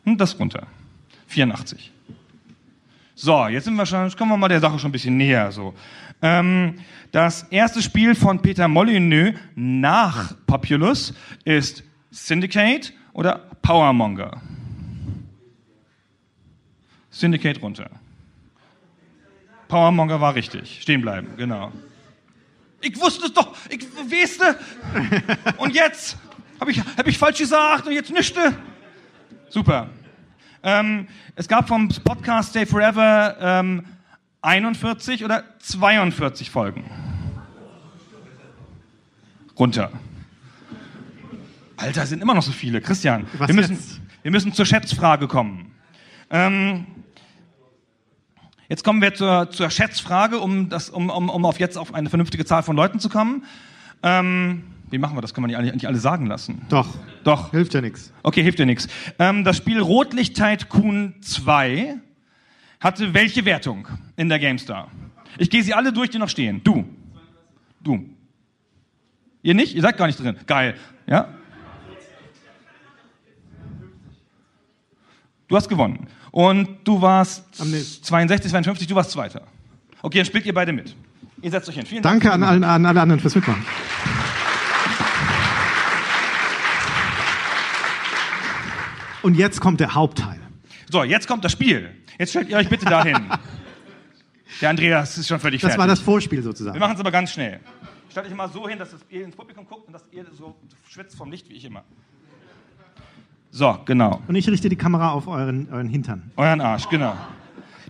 Hm, das runter. 84. So, jetzt sind wir schon, jetzt kommen wir mal der Sache schon ein bisschen näher. So. Ähm, das erste Spiel von Peter Molyneux nach Populous ist Syndicate oder Powermonger. Syndicate runter. Powermonger war richtig. Stehen bleiben, genau. Ich wusste es doch, ich wusste. Und jetzt habe ich, hab ich falsch gesagt und jetzt nischte. Super. Ähm, es gab vom Podcast Stay Forever ähm, 41 oder 42 Folgen. Runter. Alter, sind immer noch so viele. Christian, wir müssen, wir müssen zur Schätzfrage kommen. Ähm, jetzt kommen wir zur, zur Schätzfrage, um, das, um, um, um auf jetzt auf eine vernünftige Zahl von Leuten zu kommen. Ähm, wie machen wir das? Können wir nicht alle, nicht alle sagen lassen. Doch. Doch. Hilft ja nichts. Okay, hilft dir nichts. Ähm, das Spiel Rotlicht Tycoon 2 hatte welche Wertung in der GameStar? Ich gehe sie alle durch, die noch stehen. Du. Du. Ihr nicht? Ihr seid gar nicht drin. Geil. Ja? Du hast gewonnen. Und du warst Am nächsten. 62, 52, du warst Zweiter. Okay, dann spielt ihr beide mit. Ihr setzt euch hin. Vielen Dank. Danke an, allen, an alle anderen fürs Mitmachen. Und jetzt kommt der Hauptteil. So, jetzt kommt das Spiel. Jetzt stellt ihr euch bitte dahin. (laughs) Der Andreas ist schon völlig Das fertig. war das Vorspiel Wir sozusagen. machen es aber ganz schnell. Stellt euch mal so hin, dass ihr ins Publikum guckt und dass ihr so schwitzt vom Licht wie ich immer. So, genau. Und ich richte die Kamera auf euren, euren Hintern. Euren Arsch, genau.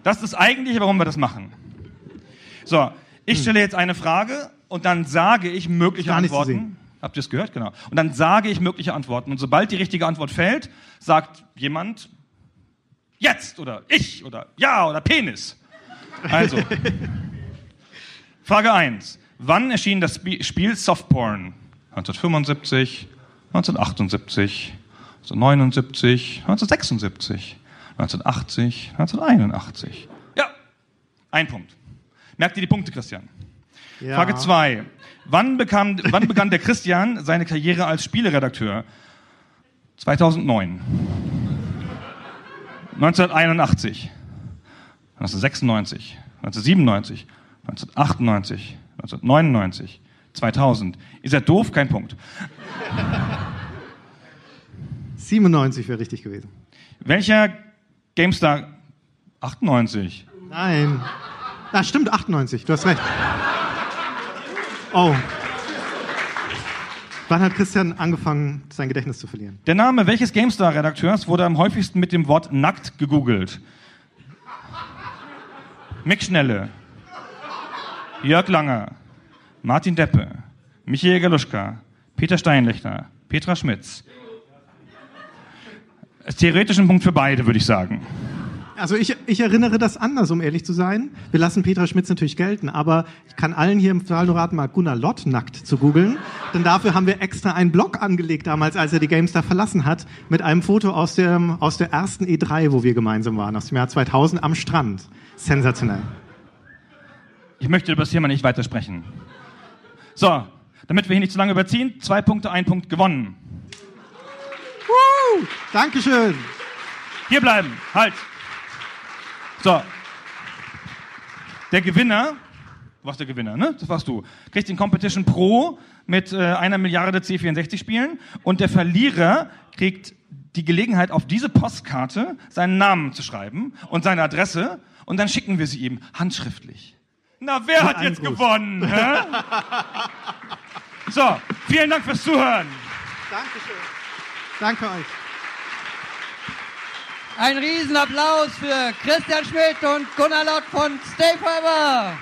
Das ist das Eigentliche, warum wir das machen. So, ich stelle jetzt eine Frage und dann sage ich mögliche Gar nicht zu Antworten. sehen. Habt ihr es gehört? Genau. Und dann sage ich mögliche Antworten. Und sobald die richtige Antwort fällt, sagt jemand jetzt oder ich oder ja oder Penis. Also, (laughs) Frage 1. Wann erschien das Sp- Spiel Softporn? 1975, 1978, 1979, 1976, 1980, 1981. Ja, ein Punkt. Merkt ihr die Punkte, Christian? Ja. Frage 2. Wann, bekam, wann begann der Christian seine Karriere als Spieleredakteur? 2009. 1981. 1996. 1997. 1998. 1999. 2000. Ihr seid doof, kein Punkt. 97 wäre richtig gewesen. Welcher GameStar 98? Nein. Ah, stimmt, 98. Du hast recht. Oh. Wann hat Christian angefangen, sein Gedächtnis zu verlieren? Der Name welches GameStar-Redakteurs wurde am häufigsten mit dem Wort nackt gegoogelt? Mick Schnelle, Jörg Langer, Martin Deppe, Michael Galuschka, Peter Steinlechner, Petra Schmitz. Ist Theoretisch ein Punkt für beide, würde ich sagen. Also ich, ich erinnere das anders, um ehrlich zu sein. Wir lassen Petra Schmitz natürlich gelten, aber ich kann allen hier im Saal nur raten, mal Gunnar Lott nackt zu googeln. Denn dafür haben wir extra einen Blog angelegt damals, als er die GameStar verlassen hat, mit einem Foto aus, dem, aus der ersten E3, wo wir gemeinsam waren, aus dem Jahr 2000 am Strand. Sensationell. Ich möchte über das Thema nicht weitersprechen. So, damit wir hier nicht zu lange überziehen, zwei Punkte, ein Punkt gewonnen. Woo! Dankeschön. Hier bleiben, halt. So. Der Gewinner, du warst der Gewinner, ne? Das warst du. Kriegt den Competition Pro mit äh, einer Milliarde C64 Spielen und der Verlierer kriegt die Gelegenheit, auf diese Postkarte seinen Namen zu schreiben und seine Adresse und dann schicken wir sie ihm handschriftlich. Na, wer hat ein jetzt Gruß. gewonnen? (laughs) So, vielen Dank fürs Zuhören. Dankeschön. Danke euch. Ein Riesenapplaus für Christian Schmidt und Gunnar Lott von Stay Forever.